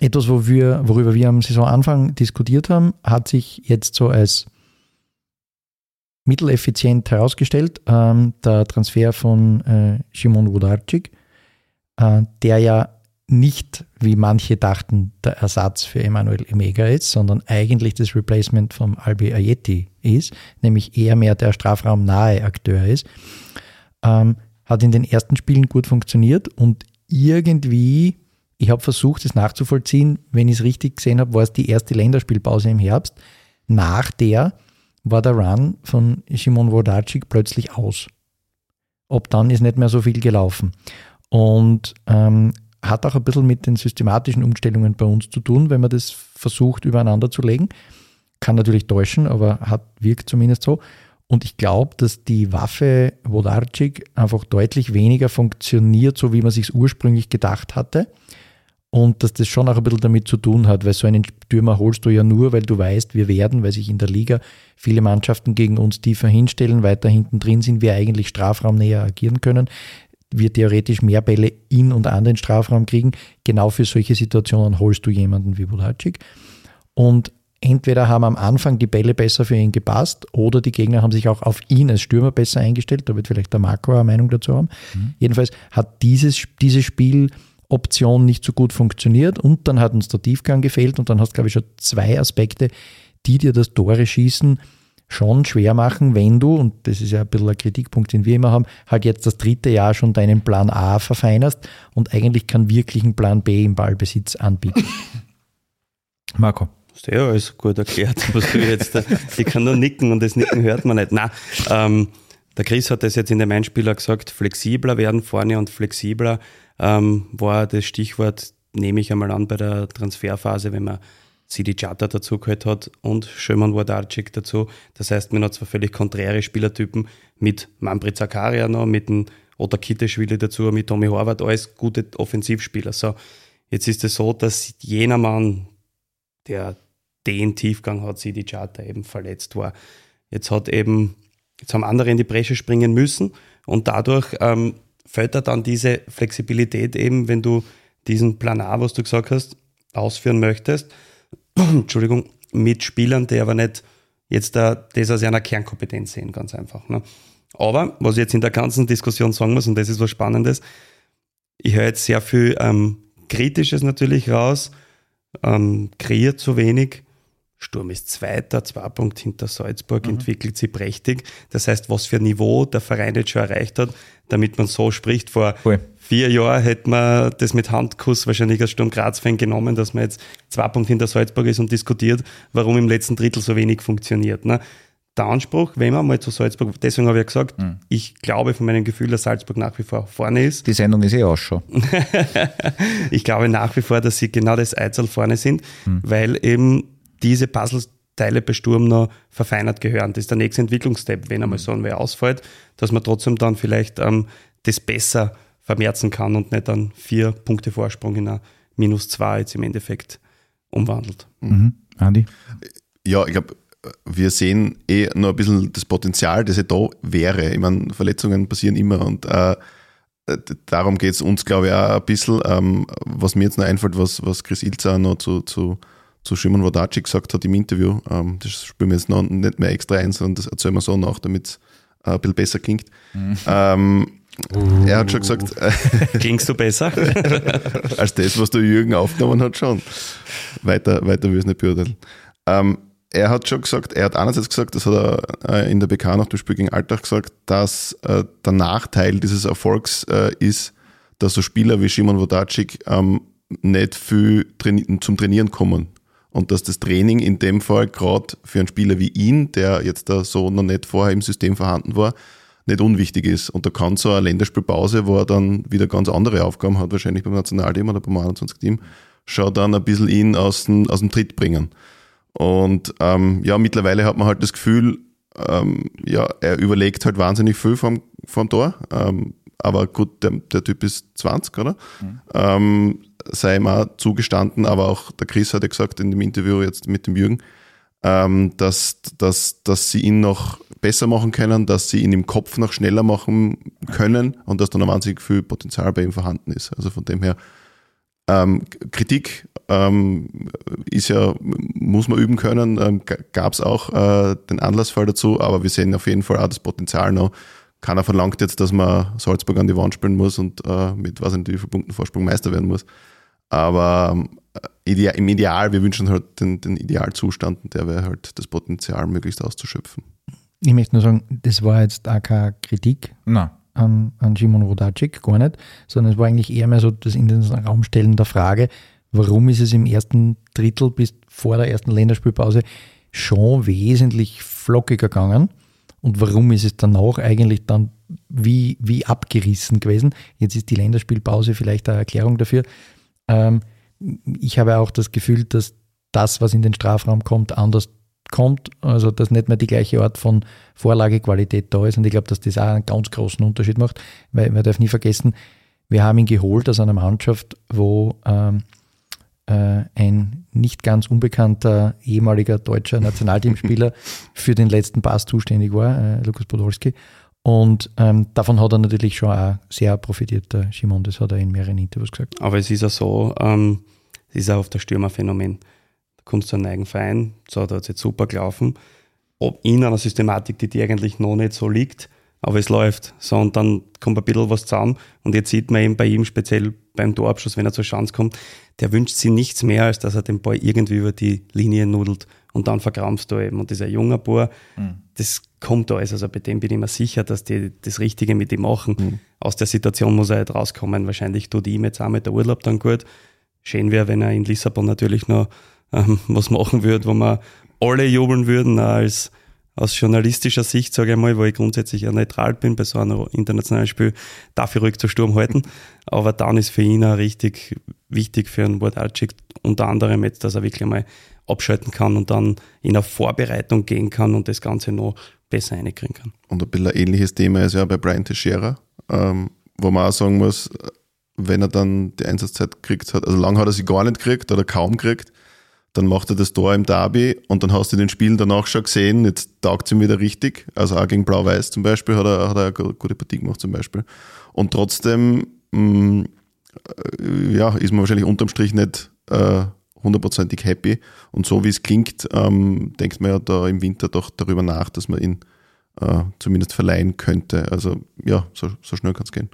S3: etwas, wo wir, worüber wir am Saisonanfang diskutiert haben, hat sich jetzt so als mitteleffizient herausgestellt. Ähm, der Transfer von äh, Szymon Wodarczyk äh, der ja nicht, wie manche dachten, der Ersatz für Emanuel Emega ist, sondern eigentlich das Replacement vom Albi Ayeti ist, nämlich eher mehr der strafraumnahe Akteur ist, ähm, hat in den ersten Spielen gut funktioniert und irgendwie, ich habe versucht, es nachzuvollziehen, wenn ich es richtig gesehen habe, war es die erste Länderspielpause im Herbst. Nach der war der Run von Simon Wodarczyk plötzlich aus. Ob dann ist nicht mehr so viel gelaufen und ähm, hat auch ein bisschen mit den systematischen Umstellungen bei uns zu tun, wenn man das versucht übereinander zu legen. Kann natürlich täuschen, aber hat, wirkt zumindest so. Und ich glaube, dass die Waffe Wodarczyk einfach deutlich weniger funktioniert, so wie man sich ursprünglich gedacht hatte. Und dass das schon auch ein bisschen damit zu tun hat, weil so einen Stürmer holst du ja nur, weil du weißt, wir werden, weil sich in der Liga viele Mannschaften gegen uns tiefer hinstellen, weiter hinten drin sind, wir eigentlich strafraumnäher agieren können, wir theoretisch mehr Bälle in und an den Strafraum kriegen. Genau für solche Situationen holst du jemanden wie Wodarczyk. Und entweder haben am Anfang die Bälle besser für ihn gepasst oder die Gegner haben sich auch auf ihn als Stürmer besser eingestellt. Da wird vielleicht der Marco eine Meinung dazu haben. Mhm. Jedenfalls hat dieses, dieses Spieloption nicht so gut funktioniert und dann hat uns der Tiefgang gefehlt und dann hast du, glaube ich, schon zwei Aspekte, die dir das Tore schießen schon schwer machen, wenn du, und das ist ja ein bisschen ein Kritikpunkt, den wir immer haben, halt jetzt das dritte Jahr schon deinen Plan A verfeinerst und eigentlich keinen wirklichen Plan B im Ballbesitz anbieten. *laughs*
S2: Marco.
S5: Hast du ja alles gut erklärt, was du jetzt, ich kann nur nicken und das Nicken hört man nicht. Nein, ähm, der Chris hat das jetzt in dem Einspieler gesagt, flexibler werden vorne und flexibler ähm, war das Stichwort, nehme ich einmal an bei der Transferphase, wenn man Sidi Chata dazu gehört hat und Schöman Wardarczyk dazu. Das heißt, man hat zwei völlig konträre Spielertypen mit Manfred Zakaria noch, mit dem Otter Kitteschwili dazu, mit Tommy Horvath, alles gute Offensivspieler. So, jetzt ist es so, dass jener Mann, der den Tiefgang hat sie die Charter eben verletzt war. Jetzt hat eben, jetzt haben andere in die Bresche springen müssen und dadurch ähm, fällt da dann diese Flexibilität eben, wenn du diesen Plan A, was du gesagt hast, ausführen möchtest, *clears throat* Entschuldigung, mit Spielern, die aber nicht jetzt da, das als einer Kernkompetenz sehen, ganz einfach. Ne? Aber, was ich jetzt in der ganzen Diskussion sagen muss, und das ist was Spannendes, ich höre jetzt sehr viel ähm, Kritisches natürlich raus, ähm, kreiert zu wenig, Sturm ist Zweiter, zwei Punkte hinter Salzburg, mhm. entwickelt sich prächtig. Das heißt, was für ein Niveau der Verein jetzt schon erreicht hat, damit man so spricht. Vor cool. vier Jahren hätte man das mit Handkuss wahrscheinlich als Sturm Graz-Fan genommen, dass man jetzt zwei Punkte hinter Salzburg ist und diskutiert, warum im letzten Drittel so wenig funktioniert. Ne? Der Anspruch, wenn man mal zu Salzburg, deswegen habe ich ja gesagt, mhm. ich glaube von meinem Gefühl, dass Salzburg nach wie vor vorne ist.
S2: Die Sendung ist eh auch schon. *laughs*
S5: ich glaube nach wie vor, dass sie genau das Eizel vorne sind, mhm. weil eben diese Puzzleteile bei Sturm noch verfeinert gehören. Das ist der nächste Entwicklungsstep, wenn einmal so ein wer ausfällt, dass man trotzdem dann vielleicht ähm, das besser vermerzen kann und nicht dann vier Punkte Vorsprung in ein Minus zwei jetzt im Endeffekt umwandelt.
S2: Mhm. Andi?
S4: Ja, ich glaube, wir sehen eh nur ein bisschen das Potenzial, das ja da wäre. Ich meine, Verletzungen passieren immer und äh, darum geht es uns, glaube ich, auch ein bisschen. Ähm, was mir jetzt noch einfällt, was, was Chris Ilzer noch zu, zu zu Shimon Wadaci gesagt hat im Interview. Ähm, das spielen wir jetzt noch nicht mehr extra ein, sondern das erzählen wir so nach, damit es äh, ein bisschen besser klingt. Mhm. Ähm, uh. Er hat schon gesagt. *laughs*
S5: Klingst du besser? *laughs*
S4: als das, was der Jürgen aufgenommen hat, schon. Weiter, weiter will ich es nicht beurteilen. Ähm, er hat schon gesagt, er hat einerseits gesagt, das hat er äh, in der BK nach dem Spiel gegen Alltag gesagt, dass äh, der Nachteil dieses Erfolgs äh, ist, dass so Spieler wie Shimon Wodacic ähm, nicht viel zum Trainieren kommen und dass das Training in dem Fall gerade für einen Spieler wie ihn, der jetzt da so noch nicht vorher im System vorhanden war, nicht unwichtig ist. Und da kann so eine Länderspielpause, wo er dann wieder ganz andere Aufgaben hat, wahrscheinlich beim Nationalteam oder beim 21-Team, schon dann ein bisschen ihn aus dem, aus dem Tritt bringen. Und ähm, ja, mittlerweile hat man halt das Gefühl, ähm, ja, er überlegt halt wahnsinnig viel vom, vom Tor. Ähm, aber gut, der, der Typ ist 20, oder? Mhm. Ähm, sei ihm auch zugestanden, aber auch der Chris hat ja gesagt in dem Interview jetzt mit dem Jürgen, ähm, dass, dass, dass sie ihn noch besser machen können, dass sie ihn im Kopf noch schneller machen können und dass dann ein wahnsinnig viel Potenzial bei ihm vorhanden ist. Also von dem her, ähm, Kritik ähm, ist ja, muss man üben können, ähm, gab es auch äh, den Anlassfall dazu, aber wir sehen auf jeden Fall auch das Potenzial noch. Keiner verlangt jetzt, dass man Salzburg an die Wand spielen muss und äh, mit was in wie vielen Punkten Vorsprung Meister werden muss. Aber äh, im Ideal, wir wünschen halt den, den Idealzustand und der wäre halt das Potenzial möglichst auszuschöpfen.
S3: Ich möchte nur sagen, das war jetzt auch keine Kritik Nein. an, an Simon Rodacic, gar nicht, sondern es war eigentlich eher mehr so das in den Raum stellen der Frage, warum ist es im ersten Drittel bis vor der ersten Länderspielpause schon wesentlich flockiger gegangen und warum ist es danach eigentlich dann wie, wie abgerissen gewesen. Jetzt ist die Länderspielpause vielleicht eine Erklärung dafür. Ähm, ich habe auch das Gefühl, dass das, was in den Strafraum kommt, anders kommt, also dass nicht mehr die gleiche Art von Vorlagequalität da ist. Und ich glaube, dass das auch einen ganz großen Unterschied macht, weil man darf nie vergessen, wir haben ihn geholt aus einer Mannschaft, wo ähm, äh, ein nicht ganz unbekannter ehemaliger deutscher Nationalteamspieler *laughs* für den letzten Pass zuständig war, äh, Lukas Podolski. Und ähm, davon hat er natürlich schon auch sehr profitiert, der Simon, das hat er in mehreren Interviews gesagt.
S5: Aber es ist ja so, ähm, es ist auch auf der Stürmerphänomen. Da kommst du einen eigenen Verein, so hat er jetzt super gelaufen, ob in einer Systematik, die dir eigentlich noch nicht so liegt, aber es läuft. So, und dann kommt ein bisschen was zusammen. Und jetzt sieht man eben bei ihm, speziell beim Torabschluss, wenn er zur Chance kommt, der wünscht sich nichts mehr, als dass er den Ball irgendwie über die Linie nudelt und dann verkrampfst du eben. Und dieser junge Bauer, mhm. das kommt alles. Also bei dem bin ich mir sicher, dass die das Richtige mit ihm machen. Mhm. Aus der Situation muss er halt rauskommen. Wahrscheinlich tut ihm jetzt auch mit der Urlaub dann gut. Schön wäre, wenn er in Lissabon natürlich noch ähm, was machen würde, wo wir alle jubeln würden, als aus journalistischer Sicht, sage ich mal, wo ich grundsätzlich ja neutral bin, bei so einem internationalen Spiel darf ich ruhig zu Sturm halten. Aber dann ist für ihn auch richtig wichtig für einen Wardalczyk, unter anderem jetzt, dass er wirklich mal abschalten kann und dann in eine Vorbereitung gehen kann und das Ganze noch besser reinkriegen kann.
S4: Und ein bisschen ein ähnliches Thema ist ja bei Brian Teixeira, ähm, wo man auch sagen muss, wenn er dann die Einsatzzeit kriegt hat, also lange hat er sie gar nicht gekriegt oder kaum gekriegt, dann macht er das Tor im Derby und dann hast du den Spielen danach schon gesehen, jetzt taugt es ihm wieder richtig. Also auch gegen Blau-Weiß zum Beispiel hat er, hat er eine gute Partie gemacht zum Beispiel. Und trotzdem, mh, mm, äh, ja, ist man wahrscheinlich unterm Strich nicht äh, hundertprozentig happy. Und so wie es klingt, ähm, denkt man ja da im Winter doch darüber nach, dass man ihn äh, zumindest verleihen könnte. Also ja, so, so schnell kann es gehen.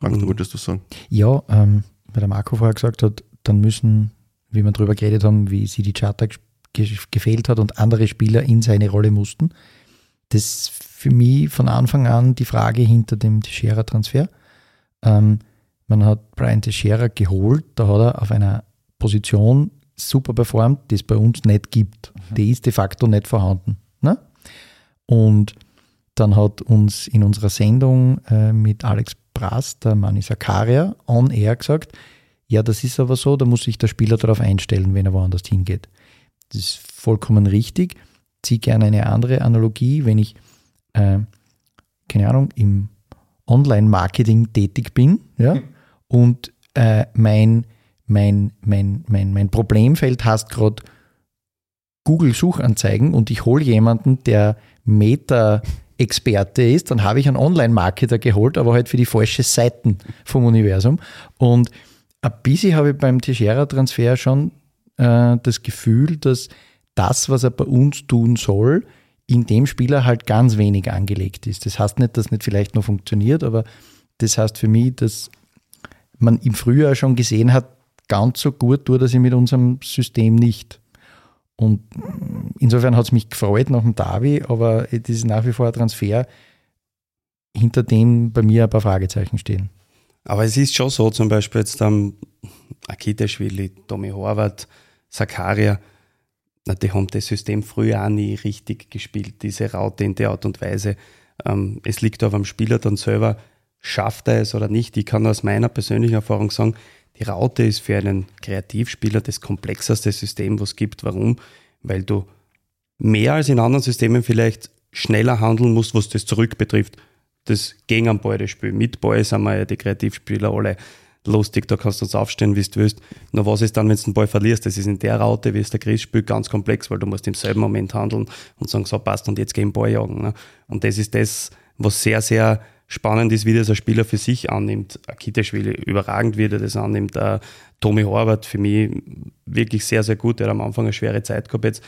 S4: Frank, mhm. du wolltest das sagen?
S3: Ja, ähm, weil der Marco vorher gesagt hat, dann müssen wie wir darüber geredet haben, wie sie die Charter gefehlt hat und andere Spieler in seine Rolle mussten. Das ist für mich von Anfang an die Frage hinter dem Teixeira-Transfer. Ähm, man hat Brian Teixeira geholt, da hat er auf einer Position super performt, die es bei uns nicht gibt. Mhm. Die ist de facto nicht vorhanden. Ne? Und dann hat uns in unserer Sendung äh, mit Alex Brass, der Manni Sakaria, on air gesagt, ja, das ist aber so, da muss sich der Spieler darauf einstellen, wenn er woanders hingeht. Das ist vollkommen richtig. Ziehe gerne eine andere Analogie, wenn ich, äh, keine Ahnung, im Online-Marketing tätig bin ja, mhm. und äh, mein, mein, mein, mein, mein Problemfeld heißt gerade Google-Suchanzeigen und ich hole jemanden, der Meta Experte ist, dann habe ich einen Online-Marketer geholt, aber halt für die falsche Seiten vom Universum. Und ein bisschen habe ich beim Teixeira-Transfer schon äh, das Gefühl, dass das, was er bei uns tun soll, in dem Spieler halt ganz wenig angelegt ist. Das heißt nicht, dass nicht vielleicht noch funktioniert, aber das heißt für mich, dass man im Frühjahr schon gesehen hat, ganz so gut tut er sich mit unserem System nicht. Und insofern hat es mich gefreut nach dem Derby, aber das ist nach wie vor ein Transfer, hinter dem bei mir ein paar Fragezeichen stehen.
S5: Aber es ist schon so, zum Beispiel jetzt ähm, Akiteschwili, Tommy Horvath, Sakaria, na, die haben das System früher auch nie richtig gespielt, diese Raute in der Art und Weise. Ähm, es liegt auf dem Spieler dann selber, schafft er es oder nicht. Ich kann aus meiner persönlichen Erfahrung sagen, die Raute ist für einen Kreativspieler das komplexeste System, was es gibt. Warum? Weil du mehr als in anderen Systemen vielleicht schneller handeln musst, was das zurück betrifft das gegen am Ball das Spiel. Mit Ball sind wir ja die Kreativspieler alle lustig, da kannst du uns aufstellen, wie du willst. Nur was ist dann, wenn du den Ball verlierst? Das ist in der Raute, wie es der Chris spielt, ganz komplex, weil du musst im selben Moment handeln und sagen, so passt und jetzt gehen den Ball jagen. Ne? Und das ist das, was sehr, sehr spannend ist, wie das ein Spieler für sich annimmt. Akiteschwili überragend, wie er das annimmt. Uh, Tommy Horvath für mich wirklich sehr, sehr gut. Er hat am Anfang eine schwere Zeit gehabt jetzt.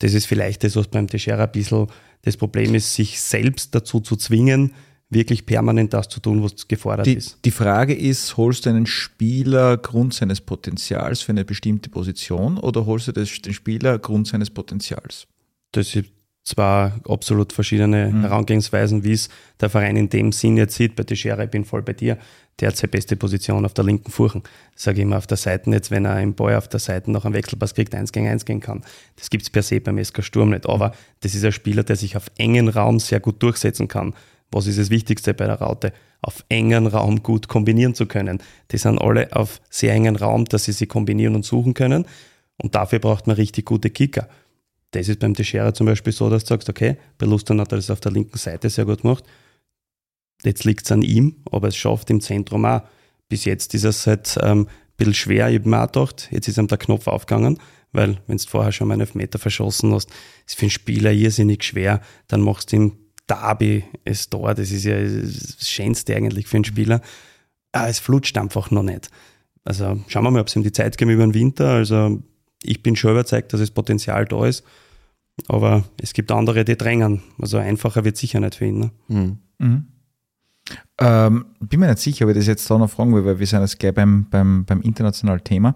S5: Das ist vielleicht das, was beim Teixeira ein bisschen das Problem ist, sich selbst dazu zu zwingen, wirklich permanent das zu tun, was gefordert
S2: die,
S5: ist.
S2: Die Frage ist, holst du einen Spieler Grund seines Potenzials für eine bestimmte Position oder holst du den Spieler Grund seines Potenzials?
S5: Das sind zwei absolut verschiedene mhm. Herangehensweisen, wie es der Verein in dem Sinn jetzt sieht. Bei Teixeira, ich bin voll bei dir. Der hat seine beste Position auf der linken Furchen. Sage ich immer auf der Seite jetzt, wenn er im Ball auf der Seite noch einen Wechselpass kriegt, eins gegen eins gehen kann. Das gibt es per se beim SK Sturm nicht. Aber das ist ein Spieler, der sich auf engen Raum sehr gut durchsetzen kann was ist das Wichtigste bei der Raute? Auf engen Raum gut kombinieren zu können. Die sind alle auf sehr engen Raum, dass sie sie kombinieren und suchen können. Und dafür braucht man richtig gute Kicker. das ist beim Teixeira zum Beispiel so, dass du sagst, okay, bei Lustan hat er das auf der linken Seite sehr gut gemacht. Jetzt liegt es an ihm, aber es schafft im Zentrum auch. Bis jetzt ist es halt ähm, ein bisschen schwer, ich habe mir auch gedacht, jetzt ist ihm der Knopf aufgegangen, weil wenn du vorher schon mal einen Elfmeter verschossen hast, ist für einen Spieler irrsinnig schwer, dann machst du ihm Derby ist da, das ist ja das Schönste eigentlich für einen Spieler. Ah, es flutscht einfach noch nicht. Also schauen wir mal, ob es ihm die Zeit geben über den Winter. Also ich bin schon überzeugt, dass das Potenzial da ist. Aber es gibt andere, die drängen. Also einfacher wird sicher nicht für ihn. Ne?
S4: Mhm.
S2: Mhm. Ähm, bin mir nicht sicher, ob ich das jetzt da noch fragen will, weil wir sind jetzt gleich beim, beim, beim internationalen Thema.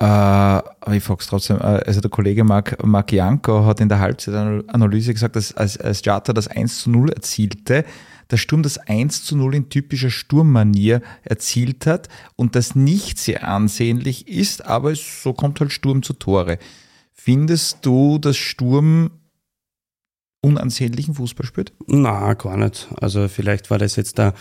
S2: Äh, aber ich frage es trotzdem. Äh, also der Kollege Marc, Marc Janko hat in der Halbzeitanalyse gesagt, dass als, als Jata das 1 zu 0 erzielte, der Sturm das 1 zu 0 in typischer Sturmmanier erzielt hat und das nicht sehr ansehnlich ist, aber so kommt halt Sturm zu Tore. Findest du, dass Sturm unansehnlichen Fußball spielt?
S5: Na, gar nicht. Also vielleicht war das jetzt da,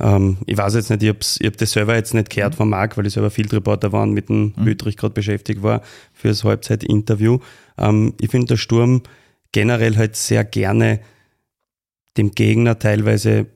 S5: ähm, ich weiß jetzt nicht, ich habe hab das selber jetzt nicht gehört von Marc, weil ich selber Field Reporter war und mit dem mhm. Wüttrich gerade beschäftigt war für das Halbzeitinterview. Ähm, ich finde, der Sturm generell halt sehr gerne dem Gegner teilweise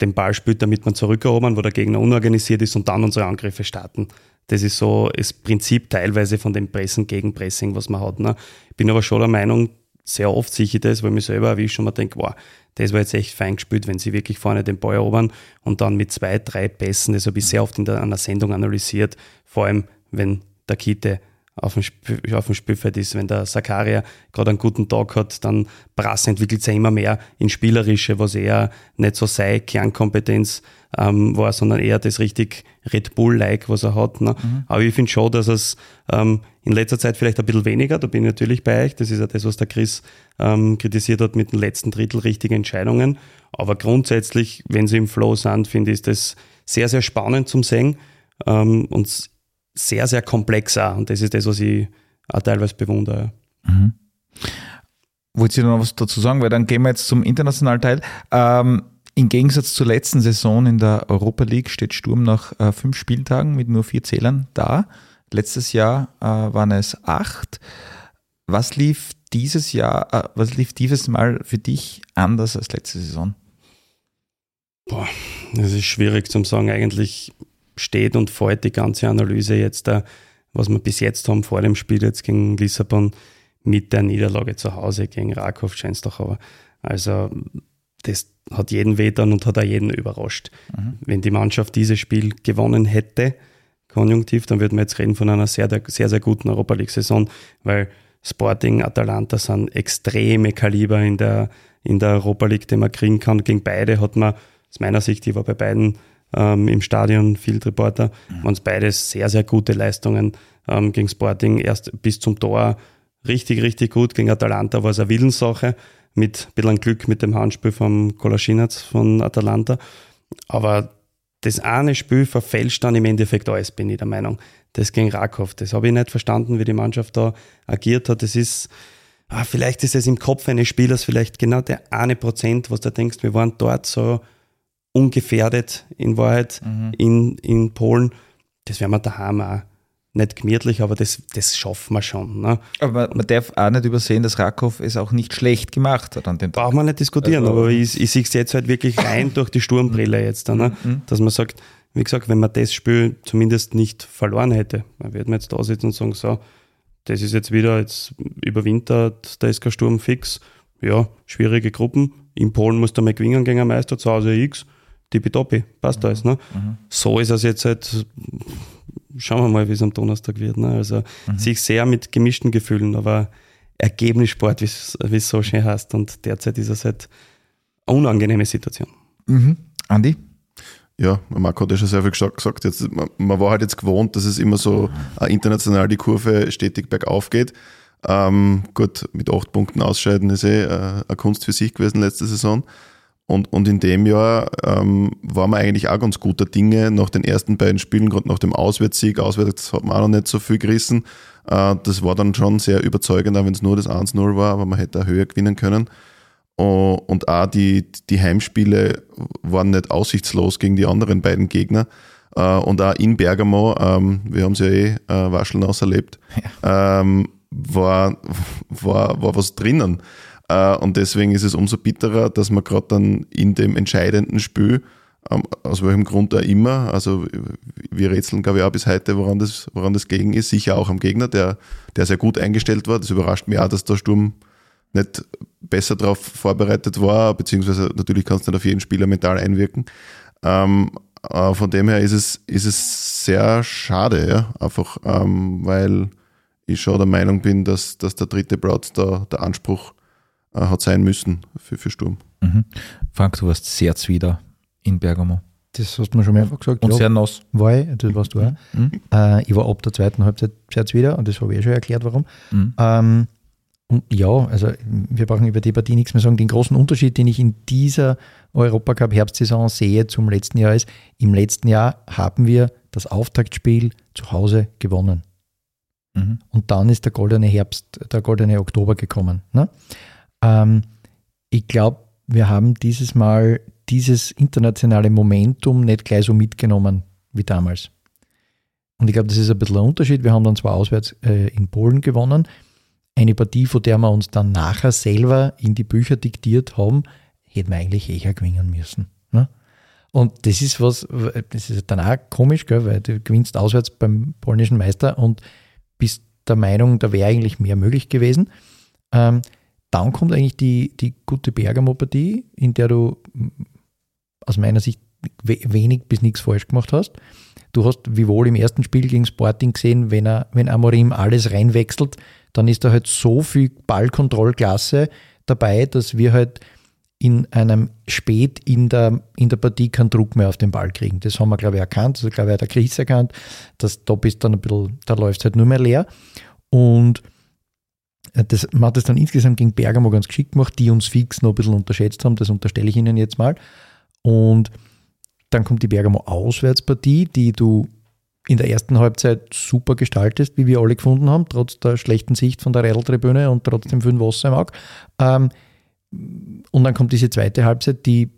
S5: den Ball spielt, damit man zurückerobern, wo der Gegner unorganisiert ist und dann unsere Angriffe starten. Das ist so das Prinzip teilweise von dem Pressen gegen Pressing, was man hat. Ne? Ich bin aber schon der Meinung, sehr oft sehe ich das, weil ich mich selber erwische und mir denke, wow, das war jetzt echt fein gespielt, wenn sie wirklich vorne den Ball erobern und dann mit zwei, drei Pässen, das habe ich sehr oft in der, einer Sendung analysiert, vor allem wenn der Kite auf dem, Sp auf dem Spielfeld ist. Wenn der Sakaria gerade einen guten Tag hat, dann Brass entwickelt sich immer mehr in Spielerische, was eher nicht so seine Kernkompetenz ähm, war, sondern eher das richtig Red Bull-like, was er hat. Ne? Mhm. Aber ich finde schon, dass es ähm, in letzter Zeit vielleicht ein bisschen weniger, da bin ich natürlich bei euch, das ist ja das, was der Chris ähm, kritisiert hat mit dem letzten Drittel richtige Entscheidungen. Aber grundsätzlich, wenn sie im Flow sind, finde ich das sehr, sehr spannend zum Sehen. Ähm, und sehr, sehr komplex auch. Und das ist das, was ich auch teilweise bewundere. Mhm.
S2: Wollt ihr noch was dazu sagen? Weil dann gehen wir jetzt zum internationalen Teil. Ähm, Im Gegensatz zur letzten Saison in der Europa League steht Sturm nach äh, fünf Spieltagen mit nur vier Zählern da. Letztes Jahr äh, waren es acht. Was lief dieses Jahr, äh, was lief dieses Mal für dich anders als letzte Saison?
S5: Boah, das ist schwierig zu sagen. Eigentlich steht und fällt die ganze Analyse jetzt da, was wir bis jetzt haben vor dem Spiel jetzt gegen Lissabon mit der Niederlage zu Hause gegen Rakow Schenstochauer. Also das hat jeden wehtan und hat auch jeden überrascht. Mhm. Wenn die Mannschaft dieses Spiel gewonnen hätte, konjunktiv, dann würden wir jetzt reden von einer sehr, sehr, sehr guten Europa League-Saison, weil Sporting, Atalanta sind extreme Kaliber in der, in der Europa League, die man kriegen kann. Gegen beide hat man, aus meiner Sicht, ich war bei beiden ähm, im Stadion, Field Reporter, mhm. waren es beides sehr, sehr gute Leistungen ähm, gegen Sporting. Erst bis zum Tor richtig, richtig gut. Gegen Atalanta war es eine Willenssache mit ein bisschen Glück mit dem Handspiel vom Kolaschinac von Atalanta. Aber das eine Spiel verfälscht dann im Endeffekt alles, bin ich der Meinung. Das gegen Rakow. Das habe ich nicht verstanden, wie die Mannschaft da agiert hat. Das ist, ah, vielleicht ist es im Kopf eines Spielers vielleicht genau der eine Prozent, was du denkst, wir waren dort so ungefährdet in Wahrheit mhm. in, in Polen. Das werden wir daheim auch nicht gemütlich, aber das, das schaffen wir schon. Ne?
S2: Aber man darf auch nicht übersehen, dass Rakow es auch nicht schlecht gemacht hat an dem
S5: Tag. Braucht man nicht diskutieren, also, aber ich, ich sehe es jetzt halt wirklich rein durch die Sturmbrille jetzt, ne? Mhm. dass man sagt, wie gesagt, wenn man das Spiel zumindest nicht verloren hätte, dann würde man jetzt da sitzen und sagen, so, das ist jetzt wieder, jetzt überwintert, da ist kein Sturm fix. Ja, schwierige Gruppen. In Polen muss du mal gewinnen gegen einen Meister, zu Hause X tippitoppi, passt mhm. alles. Ne? Mhm. So ist es jetzt halt, schauen wir mal, wie es am Donnerstag wird. Ne? Also mhm. sich sehr mit gemischten Gefühlen, aber Ergebnissport, wie es so schön heißt. Und derzeit ist es halt eine unangenehme Situation.
S2: Mhm. Andi?
S4: Ja, Marco hat ja schon sehr viel gesagt. Jetzt, man, man, war halt jetzt gewohnt, dass es immer so international die Kurve stetig bergauf geht. Ähm, gut, mit acht Punkten ausscheiden ist eh äh, eine Kunst für sich gewesen letzte Saison. Und, und in dem Jahr ähm, waren wir eigentlich auch ganz guter Dinge nach den ersten beiden Spielen, gerade nach dem Auswärtssieg. Auswärts hat man auch noch nicht so viel gerissen. Äh, das war dann schon sehr überzeugend, auch wenn es nur das 1-0 war, aber man hätte auch höher gewinnen können. Uh, und auch die, die Heimspiele waren nicht aussichtslos gegen die anderen beiden Gegner. Uh, und auch in Bergamo, ähm, wir haben es ja eh äh, Wascheln auserlebt, ja. ähm, war, war, war was drinnen. Äh, und deswegen ist es umso bitterer, dass man gerade dann in dem entscheidenden Spiel, ähm, aus welchem Grund auch immer, also wir rätseln, glaube ich, auch bis heute, woran das, woran das gegen ist, sicher auch am Gegner, der, der sehr gut eingestellt war. Das überrascht mich auch, dass der Sturm nicht besser darauf vorbereitet war, beziehungsweise natürlich kannst du nicht auf jeden Spieler mental einwirken. Ähm, äh, von dem her ist es, ist es sehr schade, ja, einfach, ähm, weil ich schon der Meinung bin, dass, dass der dritte Broad da der Anspruch äh, hat sein müssen für, für Sturm.
S2: Mhm. Frank, du warst sehr zwider in Bergamo.
S3: Das hast du mir schon mehrfach gesagt.
S2: Und
S3: ja,
S2: sehr nass.
S3: war ich, das warst du auch.
S2: Mhm.
S3: Äh, ich war ab der zweiten Halbzeit sehr wieder und das habe ich eh schon erklärt, warum.
S2: Mhm.
S3: Ähm, und ja, also wir brauchen über die Partie nichts mehr sagen. Den großen Unterschied, den ich in dieser Europacup Herbstsaison sehe zum letzten Jahr ist, im letzten Jahr haben wir das Auftaktspiel zu Hause gewonnen.
S2: Mhm.
S3: Und dann ist der goldene Herbst, der goldene Oktober gekommen. Ne? Ähm, ich glaube, wir haben dieses Mal dieses internationale Momentum nicht gleich so mitgenommen wie damals. Und ich glaube, das ist ein bisschen ein Unterschied. Wir haben dann zwar auswärts äh, in Polen gewonnen, eine Partie, von der wir uns dann nachher selber in die Bücher diktiert haben, hätten wir eigentlich eher gewinnen müssen. Ne? Und das ist was, das ist dann auch komisch, gell, weil du gewinnst auswärts beim polnischen Meister und bist der Meinung, da wäre eigentlich mehr möglich gewesen. Ähm, dann kommt eigentlich die, die gute Bergamo-Partie, in der du aus meiner Sicht we wenig bis nichts falsch gemacht hast. Du hast wie wohl im ersten Spiel gegen Sporting gesehen, wenn, er, wenn Amorim alles reinwechselt, dann ist da halt so viel Ballkontrollklasse dabei, dass wir halt in einem spät in der, in der Partie keinen Druck mehr auf den Ball kriegen. Das haben wir, glaube ich, erkannt. Das glaube ich, hat der Chris erkannt, dass da bist dann ein bisschen, da läuft es halt nur mehr leer. Und das, man hat es dann insgesamt gegen Bergamo ganz geschickt gemacht, die uns fix noch ein bisschen unterschätzt haben. Das unterstelle ich Ihnen jetzt mal. Und dann kommt die Bergamo Auswärtspartie, die du in der ersten Halbzeit super gestaltest, wie wir alle gefunden haben, trotz der schlechten Sicht von der Rädeltribüne und trotzdem für den Wasser im Auge. Ähm, und dann kommt diese zweite Halbzeit, die,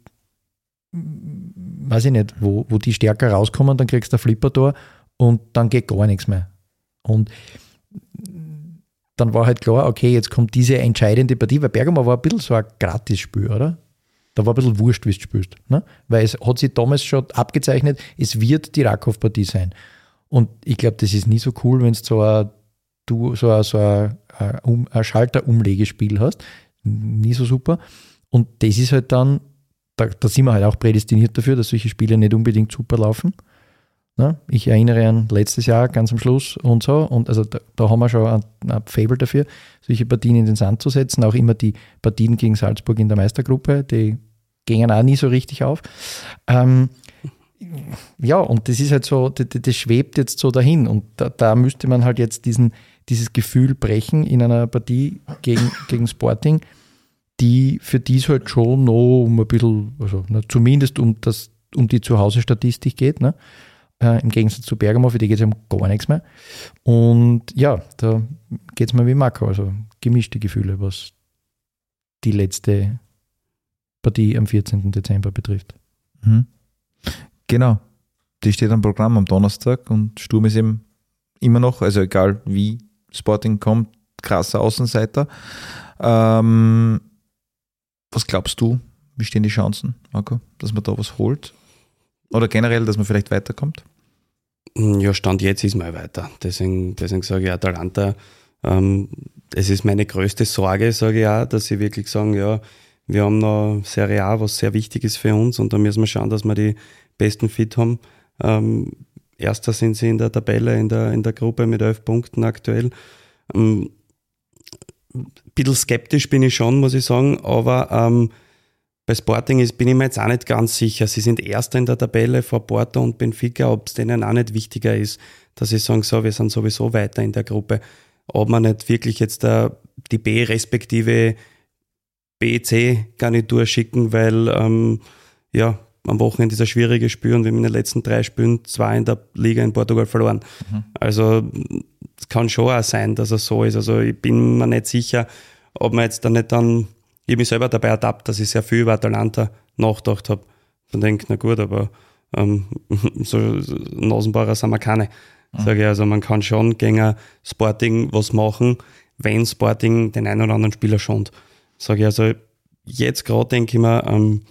S3: weiß ich nicht, wo, wo die stärker rauskommen, dann kriegst du ein Flipper-Tor und dann geht gar nichts mehr. Und dann war halt klar, okay, jetzt kommt diese entscheidende Partie, weil Bergamo war ein bisschen so ein Gratisspiel, oder? Da war ein bisschen wurscht, wie du spielst. Ne? Weil es hat sich damals schon abgezeichnet, es wird die Rakow-Partie sein. Und ich glaube, das ist nie so cool, wenn du so ein, du so ein, so ein, ein, ein Schalterumlegespiel hast. Nie so super. Und das ist halt dann, da, da sind wir halt auch prädestiniert dafür, dass solche Spiele nicht unbedingt super laufen. Ne? Ich erinnere an letztes Jahr ganz am Schluss und so. Und also da, da haben wir schon ein, ein Fable dafür, solche Partien in den Sand zu setzen. Auch immer die Partien gegen Salzburg in der Meistergruppe, die gingen auch nie so richtig auf. Ähm, ja, und das ist halt so, das, das schwebt jetzt so dahin. Und da, da, müsste man halt jetzt diesen, dieses Gefühl brechen in einer Partie gegen, *laughs* gegen Sporting, die für die es halt schon noch um ein bisschen, also ne, zumindest um, das, um die Zuhause-Statistik geht. Ne? Äh, Im Gegensatz zu Bergamo, für die geht es um gar nichts mehr. Und ja, da geht es mir wie Marco, also gemischte Gefühle, was die letzte Partie am 14. Dezember betrifft.
S2: Mhm. Genau. Die steht am Programm am Donnerstag und Sturm ist eben immer noch, also egal wie Sporting kommt, krasser Außenseiter. Ähm, was glaubst du? Wie stehen die Chancen, Marco, dass man da was holt? Oder generell, dass man vielleicht weiterkommt?
S5: Ja, Stand jetzt ist mal weiter. Deswegen, deswegen sage ich Atalanta, ähm, es ist meine größte Sorge, sage ich auch, dass sie wirklich sagen, ja, wir haben noch Serie A, was sehr wichtig ist für uns und da müssen wir schauen, dass wir die besten Fit haben. Ähm, Erster sind sie in der Tabelle, in der, in der Gruppe mit elf Punkten aktuell. Ähm, ein bisschen skeptisch bin ich schon, muss ich sagen, aber ähm, bei Sporting ist, bin ich mir jetzt auch nicht ganz sicher. Sie sind Erster in der Tabelle vor Porto und Benfica, ob es denen auch nicht wichtiger ist, dass sie sagen, so, wir sind sowieso weiter in der Gruppe. Ob man nicht wirklich jetzt da die B respektive BC-Garnitur schicken, weil ähm, ja, am Wochenende ist ein schwieriges Spiel und wir haben in den letzten drei Spielen zwei in der Liga in Portugal verloren. Mhm. Also es kann schon auch sein, dass es so ist. Also ich bin mir nicht sicher, ob man jetzt dann nicht dann, ich habe mich selber dabei ertappt, dass ich sehr viel über Atalanta nachgedacht habe. Und denke, na gut, aber ähm, *laughs* so Nasenbauer sind wir keine. Mhm. Sage ich, also man kann schon gegen Sporting was machen, wenn Sporting den einen oder anderen Spieler schont. Sage ich also, jetzt gerade denke ich mir, ähm,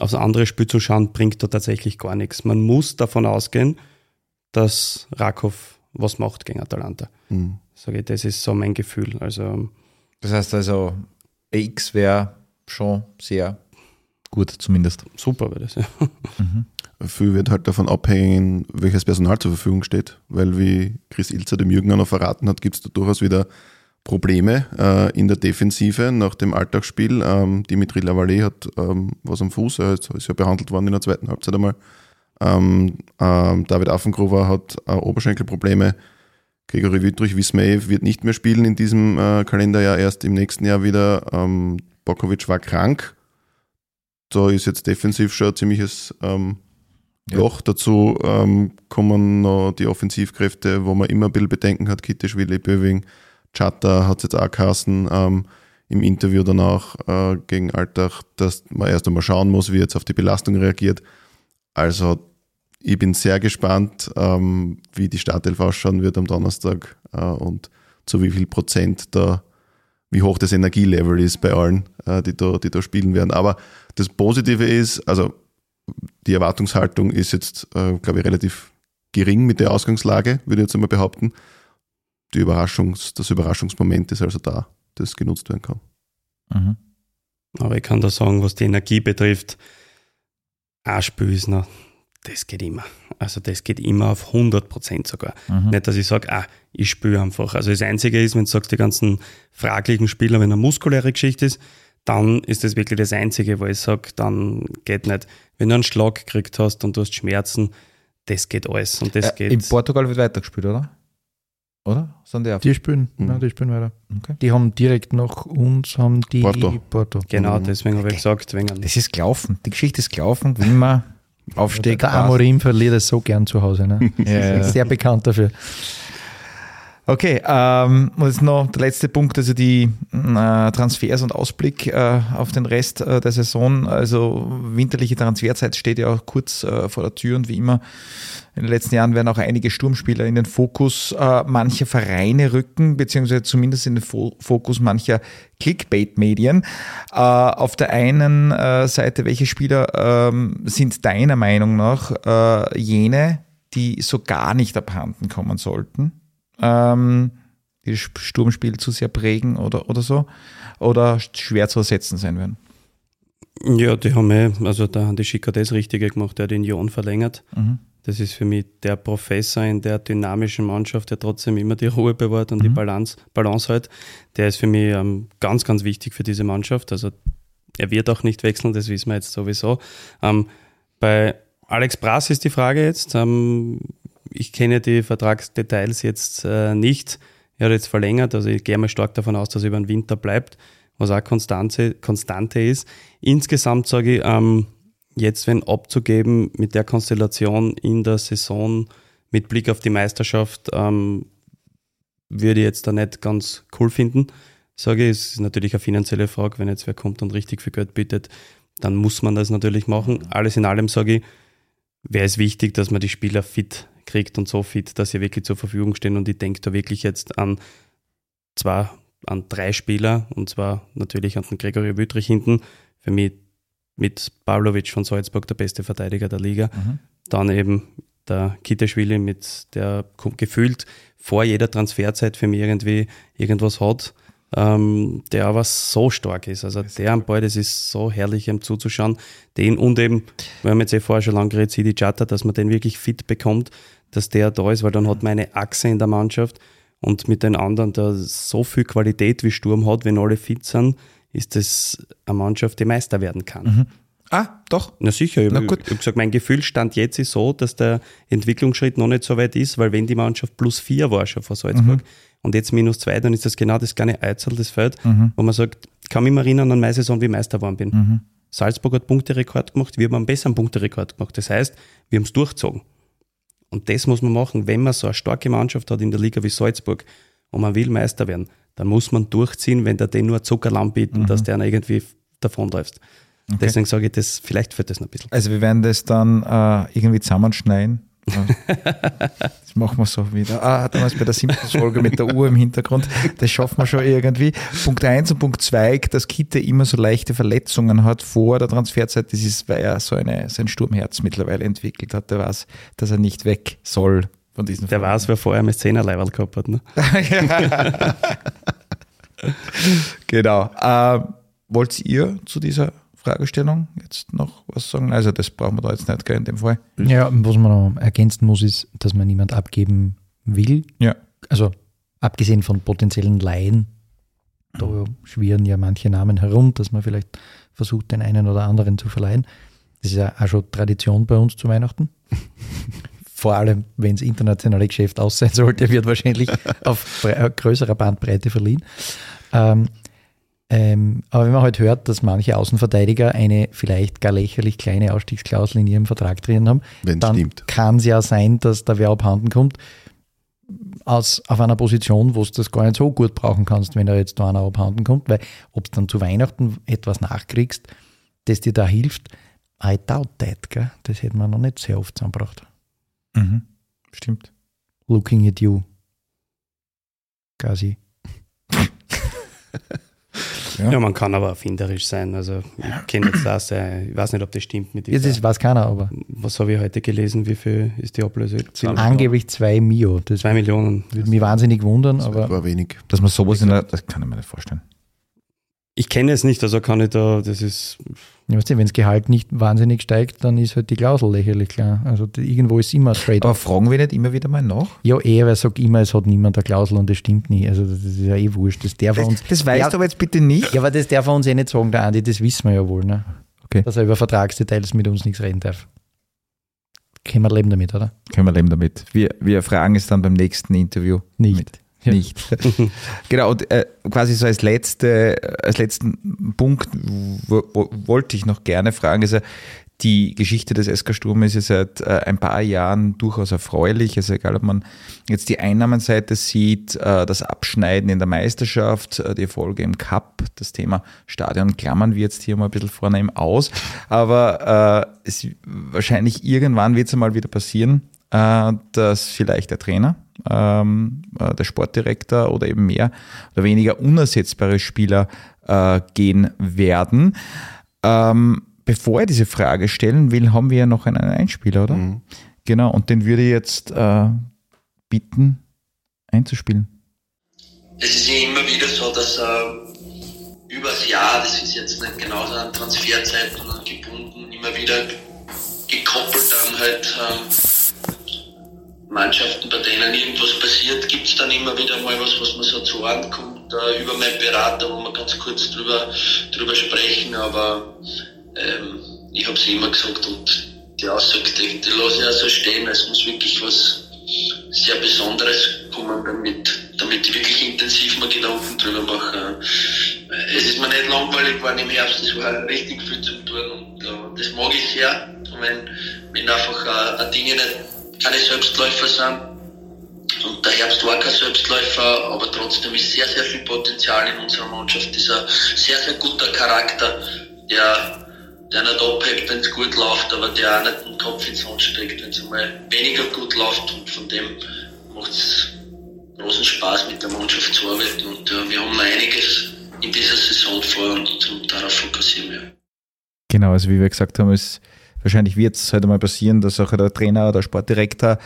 S5: aufs andere Spiel zu schauen, bringt da tatsächlich gar nichts. Man muss davon ausgehen, dass Rakov was macht gegen Atalanta.
S4: Mhm.
S5: Sage ich, das ist so mein Gefühl. Also
S2: Das heißt also, X wäre schon sehr gut, zumindest.
S5: super wäre das. Ja.
S4: Viel wird halt davon abhängen, welches Personal zur Verfügung steht, weil wie Chris Ilzer dem Jürgen auch noch verraten hat, gibt es da durchaus wieder Probleme äh, in der Defensive nach dem Alltagsspiel. Ähm, Dimitri Lavallee hat ähm, was am Fuß, er ist, ist ja behandelt worden in der zweiten Halbzeit einmal. Ähm, ähm, David Affengruber hat äh, Oberschenkelprobleme. Gregory Wittrich, Wismay wird nicht mehr spielen in diesem äh, Kalenderjahr, erst im nächsten Jahr wieder. Ähm, Bokovic war krank. Da ist jetzt defensiv schon ein ziemliches ähm,
S2: Ja.
S4: Loch. Dazu ähm, kommen noch die Offensivkräfte, wo man immer ein bisschen Bedenken hat. Kitteschwili, Böving, Chata hat es jetzt auch geheißen, ähm, im Interview danach äh, gegen Alltag, dass man erst einmal schauen muss, wie jetzt auf die Belastung reagiert. Also ich bin sehr gespannt, ähm, wie die Startelf ausschauen wird am Donnerstag äh, und zu wie viel Prozent da, wie hoch das Energielevel ist bei allen, äh, die, da, die da spielen werden. Aber das Positive ist, also die Erwartungshaltung ist jetzt, äh, glaube ich, relativ gering mit der Ausgangslage, würde ich jetzt einmal behaupten. Die Überraschungs-, das Überraschungsmoment ist also da, das genutzt werden kann.
S2: Mhm.
S5: Aber ich kann da sagen, was die Energie betrifft, ein Spiel ist noch, das geht immer. Also das geht immer auf 100 Prozent sogar.
S2: Mhm.
S5: Nicht, dass ich sage, ah, ich spüre einfach. Also das Einzige ist, wenn du sagst, die ganzen fraglichen Spieler, wenn eine muskuläre Geschichte ist, dann ist das wirklich das Einzige, wo ich sage, dann geht nicht. Wenn du einen Schlag gekriegt hast und du hast Schmerzen, das geht alles. Und das
S2: Äh,
S5: geht.
S2: in Portugal wird weitergespielt, oder? Oder? Sind die auf?
S3: Die spielen,
S4: Mhm.
S3: ja, die spielen weiter.
S2: Okay.
S3: Die haben direkt nach uns haben die
S4: Porto.
S3: Porto.
S5: genau, deswegen habe ich gesagt, wegen
S2: Das ist gelaufen. Die Geschichte ist gelaufen, wie man aufsteigt.
S3: Der Amorim verliert es so gern zu Hause. Ne? *laughs*
S2: Ja, ja.
S3: Sehr bekannt dafür.
S2: Okay, ähm, und jetzt noch der letzte Punkt, also die äh, Transfers und Ausblick äh, auf den Rest äh, der Saison. Also winterliche Transferzeit steht ja auch kurz äh, vor der Tür und wie immer in den letzten Jahren werden auch einige Sturmspieler in den Fokus äh, mancher Vereine rücken, beziehungsweise zumindest in den Fo Fokus mancher Clickbait-Medien. Äh, auf der einen Seite, welche Spieler ähm, sind deiner Meinung nach jene, die so gar nicht abhanden kommen sollten? Ähm, die das Sturmspiel zu sehr prägen oder, oder so oder schwer zu ersetzen sein werden.
S5: Ja, die haben eh, also da haben die Schicker das Richtige gemacht, der hat den Jon verlängert.
S2: Mhm.
S5: Das ist für mich der Professor in der dynamischen Mannschaft, der trotzdem immer die Ruhe bewahrt und die Balance, Balance hält. Der ist für mich ähm, ganz, ganz wichtig für diese Mannschaft. Also er wird auch nicht wechseln, das wissen wir jetzt sowieso. Ähm, bei Alex Brass ist die Frage jetzt. Ähm, ich kenne die Vertragsdetails jetzt äh, nicht. Er hat jetzt verlängert, also ich gehe mal stark davon aus, dass er über den Winter bleibt, was auch Konstante, Konstante ist. Insgesamt sage ich, ähm, jetzt wenn abzugeben mit der Konstellation in der Saison mit Blick auf die Meisterschaft, ähm, würde ich jetzt da nicht ganz cool finden. Sage ich, es ist natürlich eine finanzielle Frage, wenn jetzt wer kommt und richtig viel Geld bietet, dann muss man das natürlich machen. Alles in allem sage ich, wäre es wichtig, dass man die Spieler fit kriegt und so fit, dass sie wirklich zur Verfügung stehen. Und ich denke da wirklich jetzt an zwar an drei Spieler, und zwar natürlich an den Gregory Wüttrich hinten, für mich mit Pavlovic von Salzburg der beste Verteidiger der Liga.
S2: Mhm.
S5: Dann eben der Kitteschwili, mit der gefühlt vor jeder Transferzeit für mich irgendwie irgendwas hat, ähm, der aber so stark ist. Also der am Ball, das ist so herrlich, ihm zuzuschauen. Den und eben, wir haben jetzt eh vorher schon lange geredet, Sidi Chata, dass man den wirklich fit bekommt, dass der da ist, weil dann hat man eine Achse in der Mannschaft und mit den anderen, der so viel Qualität wie Sturm hat, wenn alle fit sind, ist das eine Mannschaft, die Meister werden kann.
S2: Ah, doch.
S5: Na sicher, ich habe gesagt, mein Gefühlstand jetzt ist so, dass der Entwicklungsschritt noch nicht so weit ist, weil wenn die Mannschaft plus vier war schon vor Salzburg und jetzt minus zwei, dann ist das genau das kleine Eizel, das Feld, wo man sagt, ich kann mich mal erinnern an meine Saison, wie ich Meister geworden bin. Salzburg hat Punkterekord gemacht, wir haben einen besseren Punkterekord gemacht. Das heißt, wir haben es durchgezogen. Und das muss man machen, wenn man so eine starke Mannschaft hat in der Liga wie Salzburg und man will Meister werden, dann muss man durchziehen, wenn der den nur Zuckerlamm bieten, dass der irgendwie davonläuft. Deswegen sage ich, das, vielleicht wird das noch ein bisschen.
S2: Also wir werden das dann äh, irgendwie zusammenschneiden Das machen wir so wieder. Ah, damals bei der Simpsons-Folge mit der Uhr im Hintergrund. Das schaffen wir schon irgendwie. Punkt eins und Punkt zwei, dass Kitte immer so leichte Verletzungen hat vor der Transferzeit. Das ist, weil er so eine, sein Sturmherz mittlerweile entwickelt hat. Der weiß, dass er nicht weg soll von diesen
S5: Der weiß, wer vorher mit Zehnerleiberl gehabt hat. Ne? *laughs*
S2: Genau. Äh, wollt ihr zu dieser Fragestellung jetzt noch was sagen? Also das brauchen wir da jetzt nicht gell, in dem Fall.
S3: Ja, was man noch ergänzen muss, ist, dass man niemand abgeben will.
S2: Ja.
S3: Also abgesehen von potenziellen Laien, da schwirren ja manche Namen herum, dass man vielleicht versucht, den einen oder anderen zu verleihen. Das ist ja auch schon Tradition bei uns zu Weihnachten. *laughs* Vor allem, wenn das internationale Geschäft aus sein sollte, wird wahrscheinlich *laughs* auf größerer Bandbreite verliehen. Ähm, ähm, aber wenn man halt hört, dass manche Außenverteidiger eine vielleicht gar lächerlich kleine Ausstiegsklausel in ihrem Vertrag drin haben,
S4: Wenn's
S3: dann kann es ja sein, dass da wer abhanden kommt aus, auf einer Position, wo du das gar nicht so gut brauchen kannst, wenn da jetzt da einer abhanden kommt, weil ob du dann zu Weihnachten etwas nachkriegst, das dir da hilft, I doubt that, gell? das hätte man noch nicht sehr oft zusammengebracht.
S2: Mhm. Stimmt.
S3: Looking at you. Quasi. *laughs*
S2: Ja.
S5: Ja. man kann aber erfinderisch sein. Also ich kenne jetzt das, äh, ich weiß nicht, ob das stimmt mit
S3: Jetzt ist, weiß keiner, aber
S5: Was habe ich heute gelesen? Wie viel ist die Ablöse?
S3: angeblich zwei Mio. Das
S5: Zwei Millionen.
S3: würde mich wahnsinnig wundern, aber
S4: war wenig.
S2: Dass man sowas in der, das kann ich mir nicht vorstellen.
S5: Ich kenne es nicht, also kann ich da, das ist,
S3: ja, weißt du, wenn das Gehalt nicht wahnsinnig steigt, dann ist halt die Klausel lächerlich klar. Also die, irgendwo ist immer ein Trade.
S2: Aber fragen wir nicht immer wieder mal nach?
S3: Ja, eh, weil sagt immer, es hat niemand eine Klausel und das stimmt nie. Also das ist ja eh wurscht. Das darf er uns.
S2: Das weißt
S3: ja,
S2: du aber jetzt bitte nicht.
S3: Ja, aber das darf er uns eh nicht sagen, der Andi, das wissen wir ja wohl, ne?
S2: Okay.
S3: Dass er über Vertragsdetails mit uns nichts reden darf. Können wir leben damit, oder?
S2: Können wir leben damit. Wir, wir fragen es dann beim nächsten Interview.
S3: Nicht.
S2: Mit. Nicht. *laughs* genau, und äh, quasi so als, letzte, als letzten Punkt wo, wo, wollte ich noch gerne fragen, also die Geschichte des SK Sturm ist ja seit äh, ein paar Jahren durchaus erfreulich. Also egal, ob man jetzt die Einnahmenseite sieht, äh, das Abschneiden in der Meisterschaft, äh, die Erfolge im Cup, das Thema Stadion klammern wir jetzt hier mal ein bisschen vornehm aus. Aber äh, es, wahrscheinlich irgendwann wird es einmal wieder passieren, äh, dass vielleicht der Trainer, ähm, äh, der Sportdirektor oder eben mehr oder weniger unersetzbare Spieler äh, gehen werden. Ähm, bevor er diese Frage stellen will, haben wir ja noch einen Einspieler, oder?
S4: Mhm.
S2: Genau, und den würde ich jetzt äh, bitten einzuspielen.
S6: Es ist ja immer wieder so, dass äh, übers Jahr, das ist jetzt nicht genauso an Transferzeiten gebunden, immer wieder gekoppelt an halt ähm, Mannschaften, bei denen irgendwas passiert, gibt es dann immer wieder mal was, was man so zu Ohren kommt, äh, über meinen Berater, wo wir ganz kurz drüber, drüber sprechen, aber ähm, ich habe es immer gesagt und die Aussage, die, die lasse ich auch so stehen, es muss wirklich was sehr Besonderes kommen, damit, damit ich wirklich intensiv mir Gedanken drüber mache. Es ist mir nicht langweilig geworden im Herbst, es war richtig viel zu tun und äh, das mag ich sehr, wenn, wenn einfach äh, Dinge nicht keine Selbstläufer sind. Und der Herbst war kein Selbstläufer, aber trotzdem ist sehr, sehr viel Potenzial in unserer Mannschaft. Dieser sehr, sehr guter Charakter, der, der nicht abhebt, wenn es gut läuft, aber der auch nicht den Kopf ins Sand steckt, wenn es einmal weniger gut läuft. Und von dem macht es großen Spaß, mit der Mannschaft zu arbeiten. Und äh, wir haben noch einiges in dieser Saison vor und, und darauf fokussieren wir.
S2: Genau, also wie wir gesagt haben, es wahrscheinlich wird es heute mal passieren, dass auch der Trainer oder Sportdirektor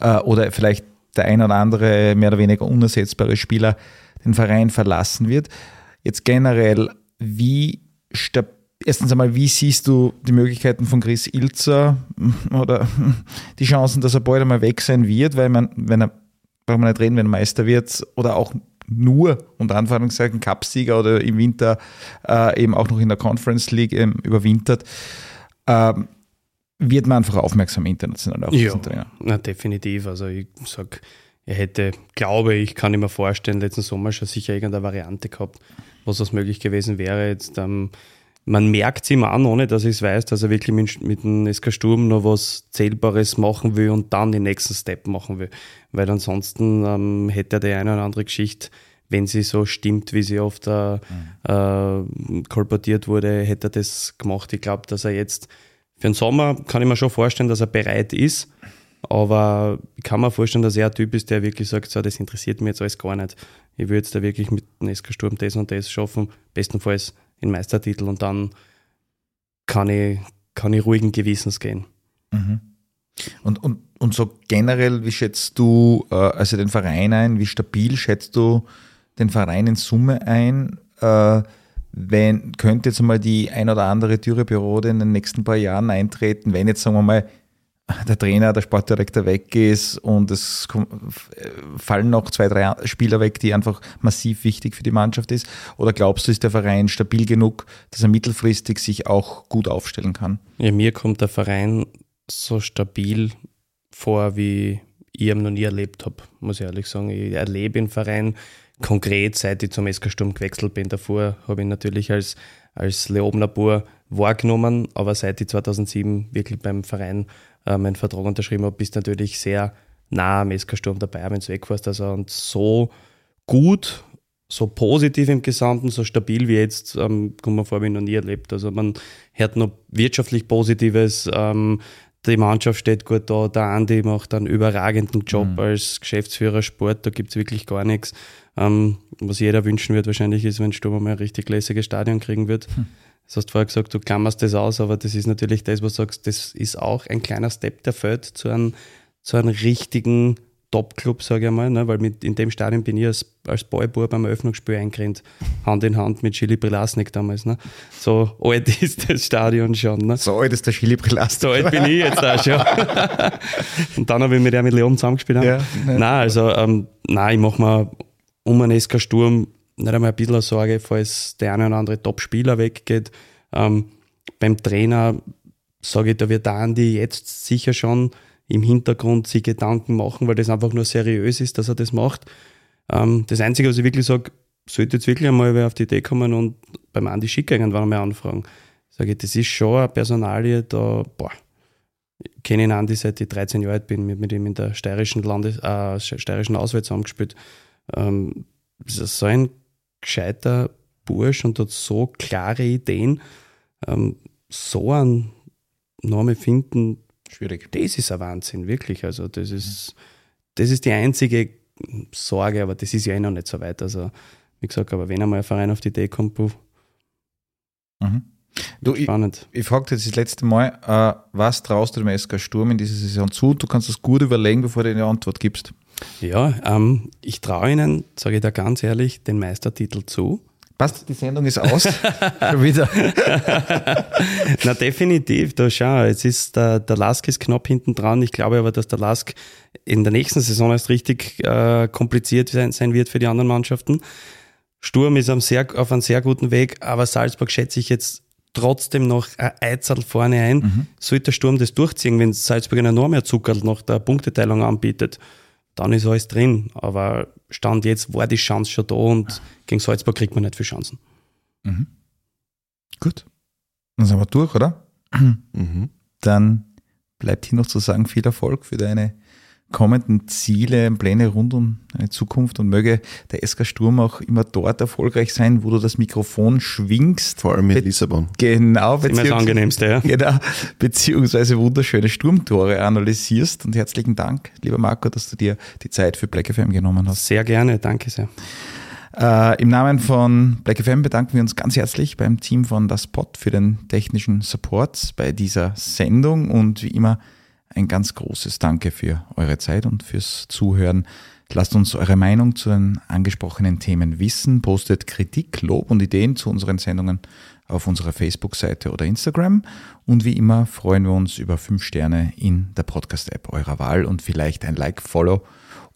S2: äh, oder vielleicht der ein oder andere mehr oder weniger unersetzbare Spieler den Verein verlassen wird. Jetzt generell, wie stab erstens einmal, wie siehst du die Möglichkeiten von Chris Ilzer *laughs* oder *laughs* die Chancen, dass er bald einmal weg sein wird, weil man, wenn er, brauchen wir nicht reden, wenn er Meister wird oder auch nur unter Anführungszeichen Cupsieger oder im Winter äh, eben auch noch in der Conference League ähm, überwintert, ähm, wird man einfach aufmerksam international auf
S5: Ja,
S2: diesen Trainer.
S5: na, definitiv. Also ich sag, er hätte, glaube ich, kann ich mir vorstellen, letzten Sommer schon sicher irgendeine Variante gehabt, was das möglich gewesen wäre. Jetzt, ähm, man merkt es ihm an, ohne dass ich es weiß, dass er wirklich mit, mit dem SK Sturm noch was Zählbares machen will und dann den nächsten Step machen will. Weil ansonsten ähm, hätte er die eine oder andere Geschichte, wenn sie so stimmt, wie sie oft äh, äh, kolportiert wurde, hätte er das gemacht. Ich glaube, dass er jetzt für den Sommer kann ich mir schon vorstellen, dass er bereit ist. Aber ich kann mir vorstellen, dass er ein Typ ist, der wirklich sagt, so, das interessiert mich jetzt alles gar nicht. Ich würde jetzt da wirklich mit SK Sturm das und das schaffen, bestenfalls in Meistertitel und dann kann ich, kann ich ruhigen Gewissens gehen.
S2: Mhm. Und, und, und so generell, wie schätzt du äh, also den Verein ein? Wie stabil schätzt du den Verein in Summe ein? Äh, wenn, könnte jetzt mal die ein oder andere Dürreperiode in den nächsten paar Jahren eintreten, wenn jetzt, sagen wir mal, der Trainer, der Sportdirektor weg ist und es fallen noch zwei, drei Spieler weg, die einfach massiv wichtig für die Mannschaft ist? Oder glaubst du, ist der Verein stabil genug, dass er mittelfristig sich auch gut aufstellen kann?
S5: Ja, mir kommt der Verein so stabil vor, wie ich ihn noch nie erlebt habe, muss ich ehrlich sagen. Ich erlebe den Verein konkret, seit ich zum SK Sturm gewechselt bin. Davor habe ich natürlich als, als Leobner Bur wahrgenommen, aber seit ich 2007 wirklich beim Verein äh, meinen Vertrag unterschrieben habe, bist du natürlich sehr nah am SK Sturm dabei, wenn du weg warst. Also, und so gut, so positiv im Gesamten, so stabil wie jetzt, ähm, kommt man vor, wie ich noch nie erlebt. Also man hört noch wirtschaftlich Positives, ähm, die Mannschaft steht gut da, der Andi macht einen überragenden Job mhm. als Geschäftsführer Sport, da gibt es wirklich gar nichts. Ähm, was jeder wünschen wird wahrscheinlich ist, wenn Sturm mal ein richtig lässiges Stadion kriegen wird. Hm. Das hast du vorher gesagt, du klammerst das aus, aber das ist natürlich das, was du sagst, das ist auch ein kleiner Step, der fällt zu einem, zu einem richtigen Top-Club, sage ich mal, ne? weil mit, in dem Stadion bin ich als, als Boybub beim Eröffnungsspiel eingerannt, Hand in Hand mit Chili Prilasnik damals. Ne? So alt *laughs* ist das Stadion schon. Ne?
S2: So alt ist der Chili Prilasnik.
S5: So alt bin ich jetzt auch schon. *laughs* Und dann habe ich mit der mit Leon zusammengespielt. Ja, nein, also ähm, nein, ich mache mir um einen SK Sturm nicht einmal ein bisschen Sorge, falls der eine oder andere Top-Spieler weggeht. Ähm, beim Trainer sage ich, da wird der Andi jetzt sicher schon im Hintergrund sich Gedanken machen, weil das einfach nur seriös ist, dass er das macht. Ähm, das Einzige, was ich wirklich sage, sollte jetzt wirklich einmal wer auf die Idee kommen und beim Andi Schick irgendwann mal anfragen. Sage ich, das ist schon eine Personalie, da, boah, ich kenne ihn Andi seit ich 13 Jahre alt bin, mit, ihm in der steirischen Landes, äh, steirischen Auswahl zusammengespielt. Ähm, das ist so ein gescheiter Bursch und hat so klare Ideen. Ähm, so einen Namen finden, schwierig. Das ist ein Wahnsinn, wirklich. Also, das ist, das ist die einzige Sorge, aber das ist ja eh noch nicht so weit. Also, wie gesagt, aber wenn einmal ein Verein auf die Idee kommt, puh,
S2: mhm. Du, Spannend. Ich, ich frage jetzt das letzte Mal, äh, was traust du dem SK Sturm in dieser Saison zu? Du kannst das gut überlegen, bevor du eine Antwort gibst.
S5: Ja, ähm, ich traue Ihnen, sage ich da ganz ehrlich, den Meistertitel zu.
S2: Passt, die Sendung ist aus. *laughs* Schon wieder.
S5: Na, definitiv. Da schau, jetzt ist der, der Lask ist knapp hinten dran. Ich glaube aber, dass der Lask in der nächsten Saison erst richtig äh, kompliziert sein, sein wird für die anderen Mannschaften. Sturm ist am sehr, auf einem sehr guten Weg, aber Salzburg schätze ich jetzt trotzdem noch ein Eizel vorne ein. Mhm. Sollte der Sturm das durchziehen, wenn Salzburg einen enorm Zuckerl nach der Punkteteilung anbietet, dann ist alles drin. Aber Stand jetzt war die Chance schon da und gegen Salzburg kriegt man nicht viele Chancen.
S2: Mhm. Gut. Dann sind wir durch, oder? Mhm. Dann bleibt hier noch zu sagen, viel Erfolg für deine kommenden Ziele, Pläne rund um deine Zukunft und möge der SK Sturm auch immer dort erfolgreich sein, wo du das Mikrofon schwingst.
S4: Vor allem mit Lissabon.
S2: Genau.
S5: Das ist immer das angenehmste, ja.
S2: Genau. Beziehungsweise wunderschöne Sturmtore analysierst und herzlichen Dank, lieber Marco, dass du dir die Zeit für Black FM genommen hast.
S5: Sehr gerne, danke sehr.
S2: Äh, Im Namen von Black FM bedanken wir uns ganz herzlich beim Team von Das Pod für den technischen Support bei dieser Sendung und wie immer ein ganz großes Danke für eure Zeit und fürs Zuhören. Lasst uns eure Meinung zu den angesprochenen Themen wissen. Postet Kritik, Lob und Ideen zu unseren Sendungen auf unserer Facebook-Seite oder Instagram. Und wie immer freuen wir uns über fünf Sterne in der Podcast-App eurer Wahl und vielleicht ein Like, Follow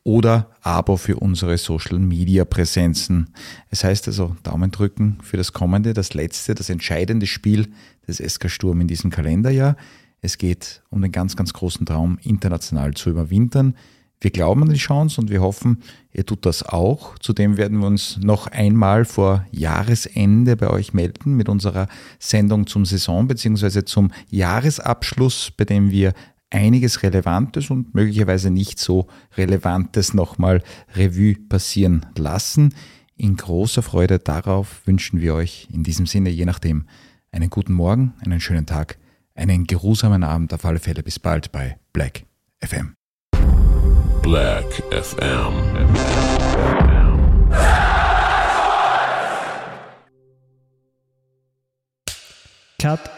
S2: oder Abo für unsere Social-Media-Präsenzen. Es heißt also Daumen drücken für das kommende, das letzte, das entscheidende Spiel des SK Sturm in diesem Kalenderjahr. Es geht um den ganz, ganz großen Traum, international zu überwintern. Wir glauben an die Chance und wir hoffen, ihr tut das auch. Zudem werden wir uns noch einmal vor Jahresende bei euch melden mit unserer Sendung zum Saison bzw. zum Jahresabschluss, bei dem wir einiges Relevantes und möglicherweise nicht so Relevantes nochmal Revue passieren lassen. In großer Freude darauf wünschen wir euch in diesem Sinne, je nachdem, einen guten Morgen, einen schönen Tag einen geruhsamen Abend auf alle Fälle. Bis bald bei Black FM.
S1: Black FM.
S3: Cut.